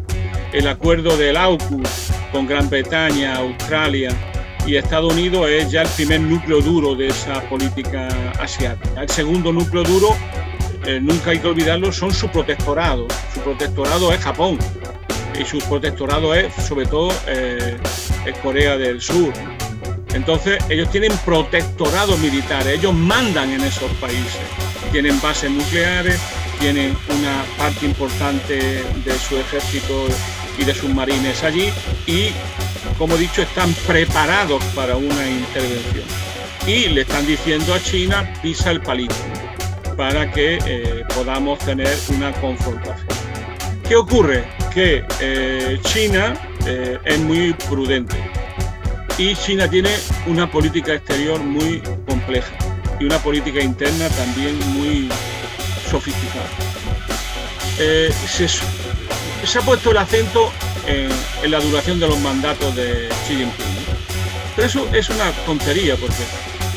El acuerdo del AUKUS con Gran Bretaña, Australia y Estados Unidos es ya el primer núcleo duro de esa política asiática. El segundo núcleo duro, eh, nunca hay que olvidarlo, son su protectorado. Su protectorado es Japón y su protectorado es sobre todo eh, Corea del Sur. Entonces ellos tienen protectorado militar, ellos mandan en esos países, tienen bases nucleares, tienen una parte importante de su ejército y de sus marines allí y, como he dicho, están preparados para una intervención. Y le están diciendo a China, pisa el palito, para que eh, podamos tener una confrontación. ¿Qué ocurre? Que eh, China eh, es muy prudente y China tiene una política exterior muy compleja y una política interna también muy sofisticada. Se ha puesto el acento en, la duración de los mandatos de Xi Jinping. Pero eso es una tontería porque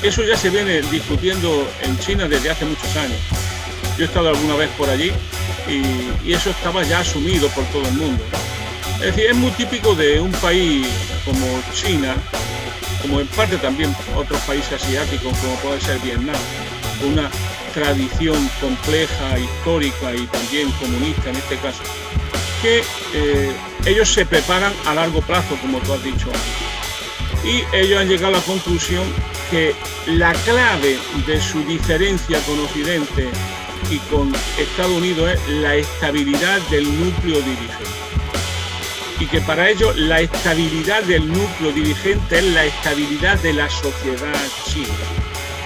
eso ya se viene discutiendo en China desde hace muchos años. Yo he estado alguna vez por allí y, eso estaba ya asumido por todo el mundo. Es decir, es muy típico de un país como China, como en parte también otros países asiáticos como puede ser Vietnam, una tradición compleja, histórica y también comunista en este caso, que eh, ellos se preparan a largo plazo, como tú has dicho antes. Y ellos han llegado a la conclusión que la clave de su diferencia con Occidente y con Estados Unidos es la estabilidad del núcleo dirigente. Y que para ellos la estabilidad del núcleo dirigente es la estabilidad de la sociedad china.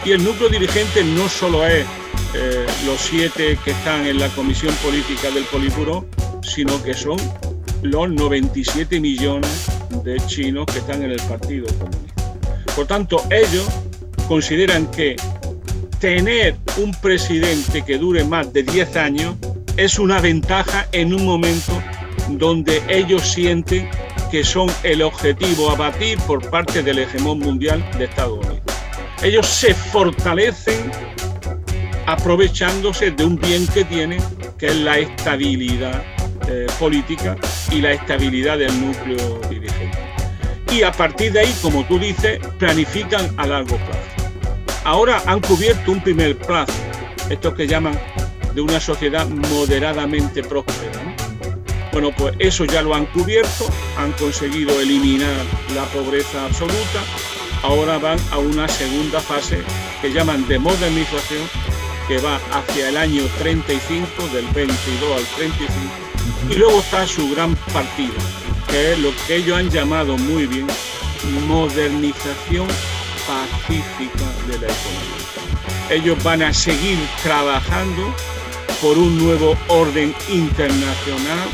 Y el núcleo dirigente no solo es eh, los siete que están en la comisión política del Politburo, sino que son los 97 millones de chinos que están en el Partido Comunista. Por tanto, ellos consideran que tener un presidente que dure más de 10 años es una ventaja en un momento donde ellos sienten que son el objetivo a batir por parte del hegemón mundial de Estados Unidos. Ellos se fortalecen aprovechándose de un bien que tienen, que es la estabilidad eh, política y la estabilidad del núcleo dirigente. Y a partir de ahí, como tú dices, planifican a largo plazo. Ahora han cubierto un primer plazo, estos que llaman de una sociedad moderadamente próspera. Bueno, pues eso ya lo han cubierto, han conseguido eliminar la pobreza absoluta, ahora van a una segunda fase que llaman de modernización, que va hacia el año 35, del 22 al 35, y luego está su gran partido, que es lo que ellos han llamado muy bien modernización pacífica de la economía. Ellos van a seguir trabajando por un nuevo orden internacional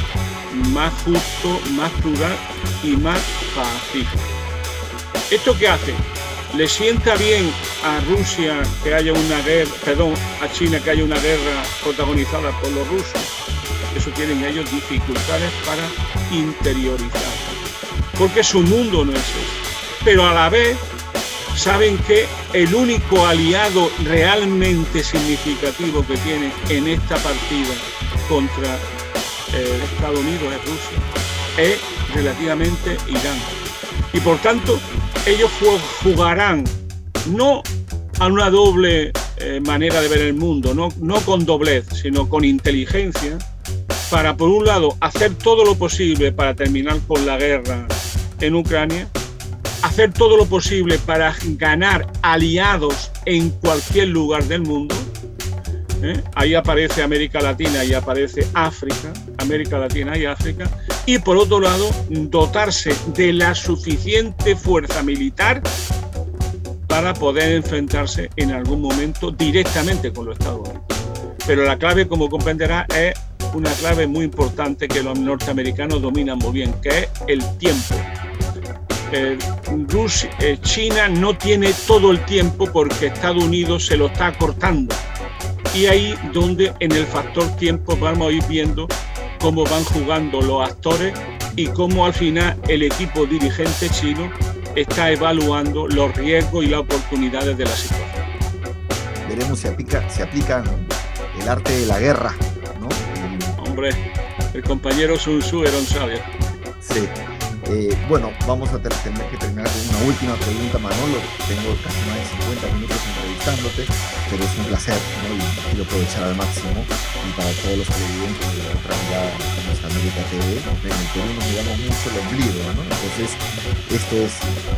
más justo, más plural y más pacífico. ¿Esto qué hace? ¿Le sienta bien a Rusia que haya una guerra, perdón, a China que haya una guerra protagonizada por los rusos? Eso tienen ellos dificultades para interiorizar, porque su mundo no es eso. Pero a la vez saben que el único aliado realmente significativo que tienen en esta partida contra eh, Estados Unidos es Rusia, es relativamente Irán. Y por tanto, ellos jugarán no a una doble eh, manera de ver el mundo, no, no con doblez, sino con inteligencia, para por un lado hacer todo lo posible para terminar con la guerra en Ucrania, hacer todo lo posible para ganar aliados en cualquier lugar del mundo. ¿eh? Ahí aparece América Latina y aparece África, América Latina y África, y por otro lado dotarse de la suficiente fuerza militar para poder enfrentarse en algún momento directamente con los Estados Unidos. Pero la clave, como comprenderá, es una clave muy importante que los norteamericanos dominan muy bien, que es el tiempo. Eh, Rusia, eh, China no tiene todo el tiempo porque Estados Unidos se lo está cortando. Y ahí donde en el factor tiempo vamos a ir viendo cómo van jugando los actores y cómo al final el equipo dirigente chino está evaluando los riesgos y las oportunidades de la situación. Veremos si, aplica, si aplican el arte de la guerra. El compañero Sun Tzu era sabio. Sí. Eh, bueno, vamos a tener que terminar con una última pregunta, Manolo. Tengo casi más de 50 minutos entrevistándote, pero es un placer y quiero aprovechar al máximo. Y para todos los televidentes de la otra de nuestra América TV, en el Perú nos miramos mucho el ombligo, ¿no? Entonces, esto es,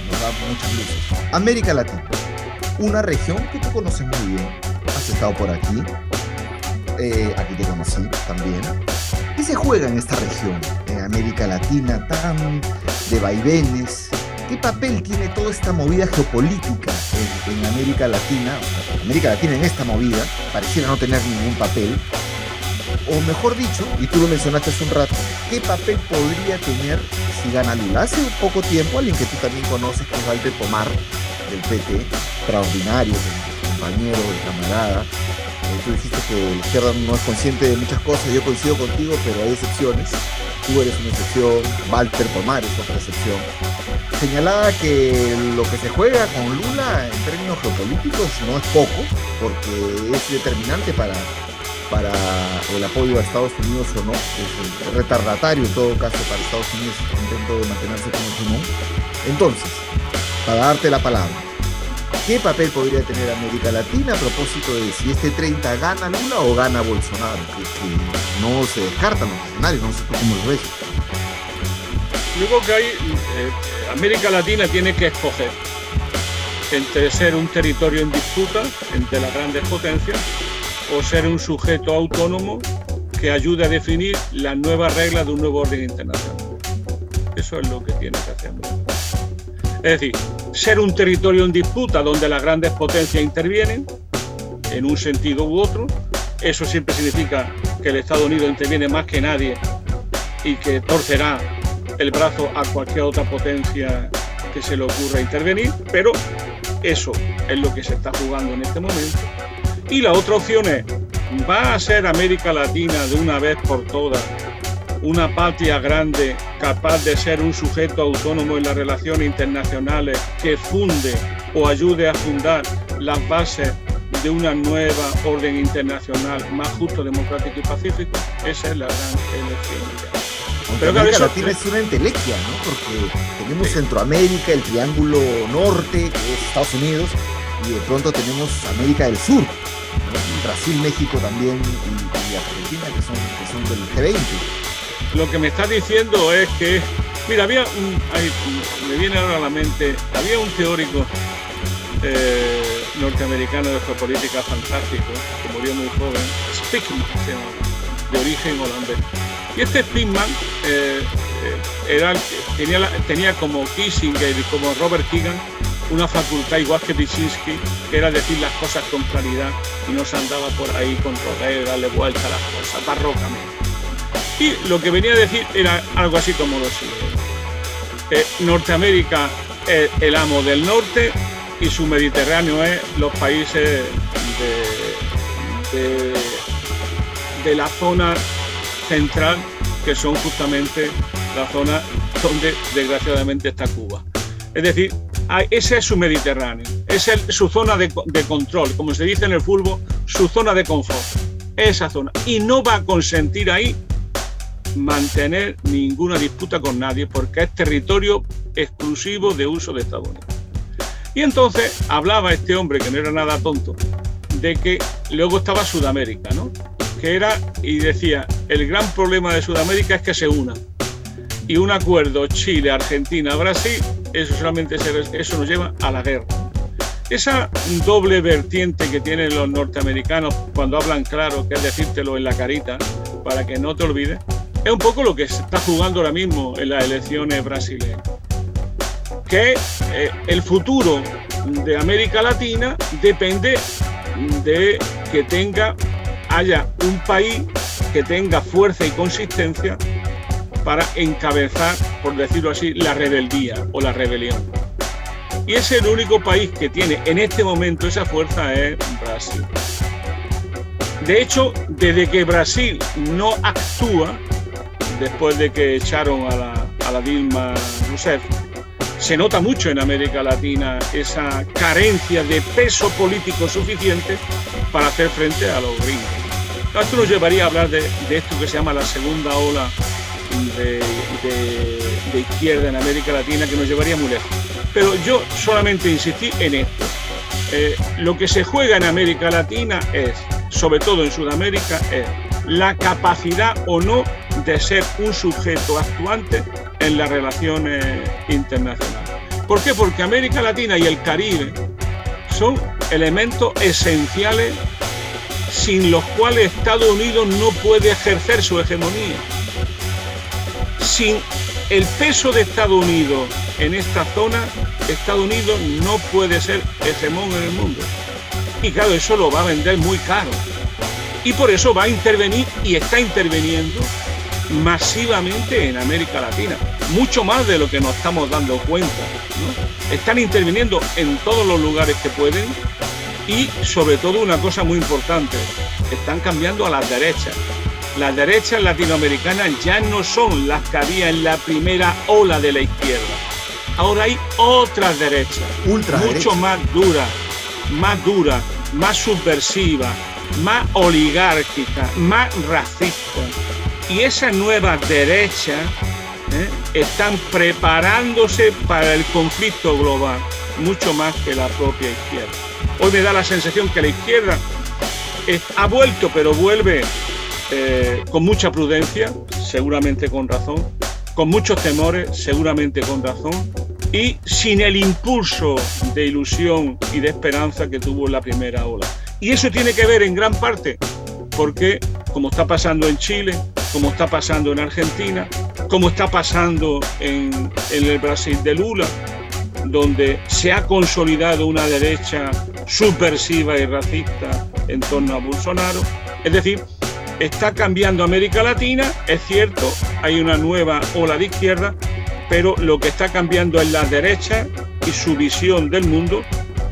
nos da muchas luces. América Latina, una región que tú conoces muy bien, has estado por aquí, eh, aquí te conocí también. ¿Qué se juega en esta región, en América Latina, tan de vaivenes? ¿Qué papel tiene toda esta movida geopolítica en, América Latina? América Latina en esta movida pareciera no tener ningún papel. O mejor dicho, y tú lo mencionaste hace un rato, ¿qué papel podría tener si gana Lula? Hace poco tiempo, alguien que tú también conoces, que es Walter Pomar, del PT, extraordinario, compañero, camarada, tú dijiste que la izquierda no es consciente de muchas cosas, yo coincido contigo, pero hay excepciones. Tú eres una excepción, Walter Pomar es otra excepción. Señalaba que lo que se juega con Lula en términos geopolíticos no es poco, porque es determinante para, para el apoyo a Estados Unidos o no. Es retardatario en todo caso para Estados Unidos intento de mantenerse como Simón. Entonces, para darte la palabra, ¿qué papel podría tener América Latina a propósito de si este 30 gana Lula o gana Bolsonaro? No se descartan los escenarios, no sé cómo lo ves. Yo que hay, eh, América Latina tiene que escoger entre ser un territorio en disputa entre las grandes potencias o ser un sujeto autónomo que ayude a definir las nuevas reglas de un nuevo orden internacional. Eso es lo que tiene que hacer Es decir, ser un territorio en disputa donde las grandes potencias intervienen, en un sentido u otro, eso siempre significa que el Estados Unidos interviene más que nadie y que torcerá el brazo a cualquier otra potencia que se le ocurra intervenir, pero eso es lo que se está jugando en este momento. Y la otra opción es, ¿va a ser América Latina de una vez por todas una patria grande capaz de ser un sujeto autónomo en las relaciones internacionales que funde o ayude a fundar las bases de una nueva orden internacional más justo, democrático y pacífico? Esa es la gran elección. Pero América Latina es una entelequia, ¿no? Porque tenemos Centroamérica, el Triángulo Norte, que es Estados Unidos, y de pronto tenemos América del Sur, Brasil, México también y, Argentina, que son, del G20. Lo que me está diciendo es que, mira, había un, me viene ahora a la mente, había un teórico eh, norteamericano de geopolítica fantástico, que murió muy joven, Spickman, de origen holandés. Y este Spickman eh, eh, era, tenía, tenía como Kissinger y como Robert Keegan una facultad igual que Wyszynski, que era decir las cosas con claridad y no se andaba por ahí con rodeo, darle vuelta a las cosas, barrocamente. Y lo que venía a decir era algo así como lo siguiente. Eh, Norteamérica es el amo del norte y su Mediterráneo es los países de, de la zona central, que son justamente la zona donde desgraciadamente está Cuba. Es decir, ese es su Mediterráneo, es su zona de, control, como se dice en el fútbol, su zona de confort, esa zona. Y no va a consentir ahí mantener ninguna disputa con nadie porque es territorio exclusivo de uso de Estados Unidos. Y entonces hablaba este hombre, que no era nada tonto, de que luego estaba Sudamérica, ¿no? Que era, y decía, el gran problema de Sudamérica es que se una. Y un acuerdo Chile, Argentina, Brasil eso solamente eso nos lleva a la guerra. Esa doble vertiente que tienen los norteamericanos cuando hablan claro, que es decírtelo en la carita, para que no te olvides, es un poco lo que se está jugando ahora mismo en las elecciones brasileñas. Que eh, el futuro de América Latina depende de que tenga, haya un país que tenga fuerza y consistencia para encabezar, por decirlo así, la rebeldía o la rebelión. Y es el único país que tiene en este momento esa fuerza es Brasil. De hecho, desde que Brasil no actúa, después de que echaron a la, Dilma Rousseff, se nota mucho en América Latina esa carencia de peso político suficiente para hacer frente a los gringos. Esto nos llevaría a hablar de, de esto que se llama la segunda ola de, izquierda en América Latina que nos llevaría muy lejos. Pero yo solamente insistí en esto. Eh, lo que se juega en América Latina es, sobre todo en Sudamérica, es la capacidad o no de ser un sujeto actuante en las relaciones internacionales. ¿Por qué? Porque América Latina y el Caribe son elementos esenciales sin los cuales Estados Unidos no puede ejercer su hegemonía sin el peso de Estados Unidos en esta zona, Estados Unidos no puede ser hegemón en el mundo. Y claro, eso lo va a vender muy caro. Y por eso va a intervenir y está interviniendo masivamente en América Latina, mucho más de lo que nos estamos dando cuenta. Están interviniendo en todos los lugares que pueden y sobre todo una cosa muy importante, están cambiando a las derechas. Las derechas latinoamericanas ya no son las que había en la primera ola de la izquierda. Ahora hay otras derechas, mucho más duras, más duras, más subversivas, más oligárquicas, más racistas. Y esa nueva derecha ¿eh? están preparándose para el conflicto global, mucho más que la propia izquierda. Hoy me da la sensación que la izquierda ha vuelto, pero vuelve eh, con mucha prudencia, seguramente con razón, con muchos temores, seguramente con razón, y sin el impulso de ilusión y de esperanza que tuvo la primera ola. Y eso tiene que ver en gran parte porque, como está pasando en Chile, como está pasando en Argentina, como está pasando en, el Brasil de Lula, donde se ha consolidado una derecha subversiva y racista en torno a Bolsonaro. Es decir, está cambiando América Latina, es cierto, hay una nueva ola de izquierda, pero lo que está cambiando es la derecha y su visión del mundo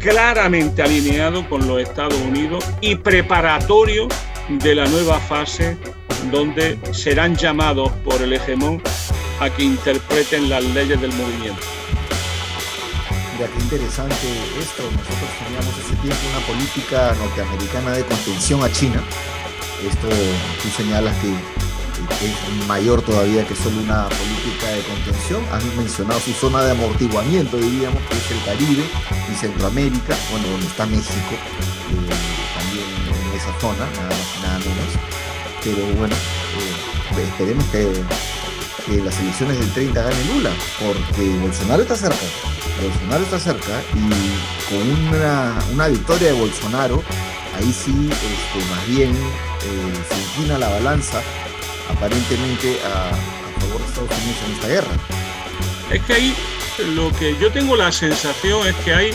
claramente alineado con los Estados Unidos y preparatorio de la nueva fase donde serán llamados por el hegemón a que interpreten las leyes del movimiento. Mira, qué interesante esto. Nosotros teníamos ese tiempo una política norteamericana de contención a China. Esto tú señalas que es mayor todavía que solo una política de contención. Han mencionado su zona de amortiguamiento, diríamos, que es el Caribe y Centroamérica, bueno, donde está México, eh, también en esa zona, nada más nada menos pero bueno, eh, esperemos que, las elecciones del 30 gane Lula, porque Bolsonaro está cerca, Bolsonaro está cerca y con una, victoria de Bolsonaro, ahí sí este, más bien eh, se inclina la balanza aparentemente a, favor de Estados Unidos en esta guerra. Es que ahí lo que yo tengo la sensación es que hay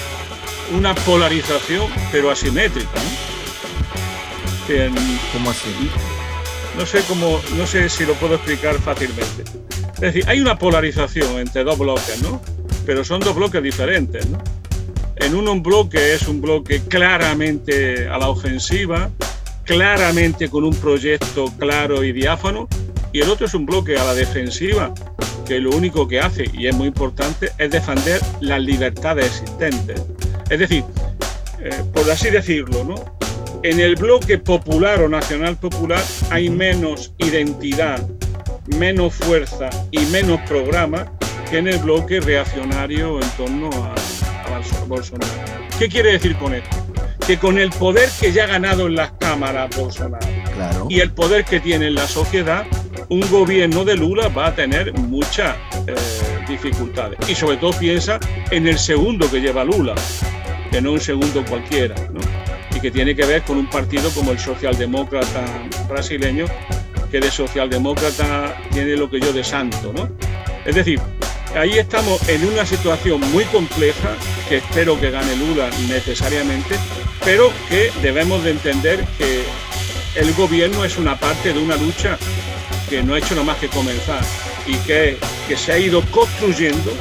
una polarización, pero asimétrica. ¿no? ¿Cómo así? no sé cómo, no sé si lo puedo explicar fácilmente. Es decir, hay una polarización entre dos bloques, ¿no? Pero son dos bloques diferentes, ¿no? En uno un bloque es un bloque claramente a la ofensiva, claramente con un proyecto claro y diáfano, y el otro es un bloque a la defensiva, que lo único que hace, y es muy importante, es defender las libertades existentes. Es decir, eh, por así decirlo, ¿no? En el bloque popular o nacional popular hay menos identidad, menos fuerza y menos programa que en el bloque reaccionario en torno a, Bolsonaro. ¿Qué quiere decir con esto? Que con el poder que ya ha ganado en las cámaras Bolsonaro y el poder que tiene en la sociedad, un gobierno de Lula va a tener muchas eh, dificultades. Y sobre todo piensa en el segundo que lleva Lula, que no un segundo cualquiera. ¿no? y que tiene que ver con un partido como el socialdemócrata brasileño, que de socialdemócrata tiene lo que yo de santo, ¿no? Es decir, ahí estamos en una situación muy compleja, que espero que gane Lula necesariamente, pero que debemos de entender que el gobierno es una parte de una lucha que no ha hecho nada más que comenzar y que, que se ha ido construyendo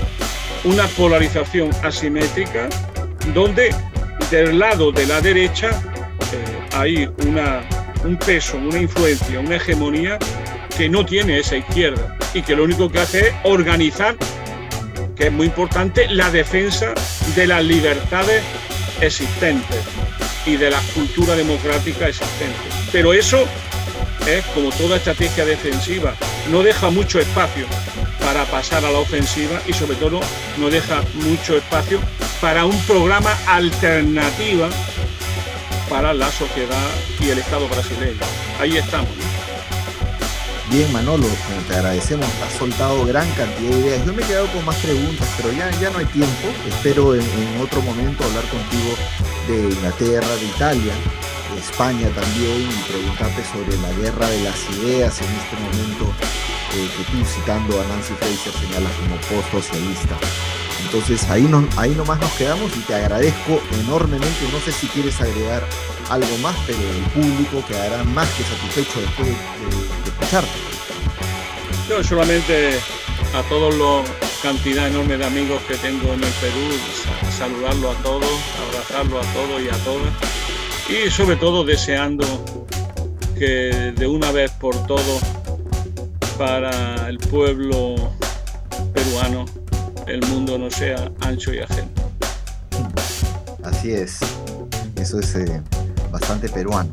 una polarización asimétrica donde del lado de la derecha eh, hay una, un peso, una influencia, una hegemonía que no tiene esa izquierda y que lo único que hace es organizar, que es muy importante, la defensa de las libertades existentes y de la cultura democrática existente. Pero eso es como toda estrategia defensiva, no deja mucho espacio para pasar a la ofensiva y sobre todo no deja mucho espacio para un programa alternativa para la sociedad y el Estado brasileño. Ahí estamos. Bien, Manolo, te agradecemos, has soltado gran cantidad de ideas. Yo me he quedado con más preguntas, pero ya, ya no hay tiempo. Espero en, otro momento hablar contigo de Inglaterra, de Italia, de España también, y preguntarte sobre la guerra de las ideas en este momento eh, que tú citando a Nancy Fraser señalas como post-socialista. Entonces ahí, no, ahí nomás nos quedamos y te agradezco enormemente. No sé si quieres agregar algo más, pero el público quedará más que satisfecho después de, escucharte. Yo solamente a todos los cantidad enorme de amigos que tengo en el Perú, saludarlo a todos, abrazarlo a todos y a todas y sobre todo deseando que de una vez por todo para el pueblo peruano el mundo no sea ancho y ajeno. Así es, eso es eh, bastante peruano.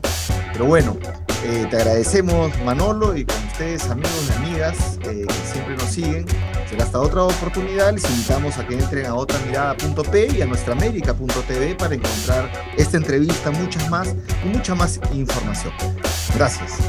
Pero bueno, eh, te agradecemos Manolo y con ustedes amigos y amigas eh, que siempre nos siguen. Será hasta otra oportunidad. Les invitamos a que entren a otramirada.p y a nuestraamérica.tv para encontrar esta entrevista, muchas más y mucha más información. Gracias.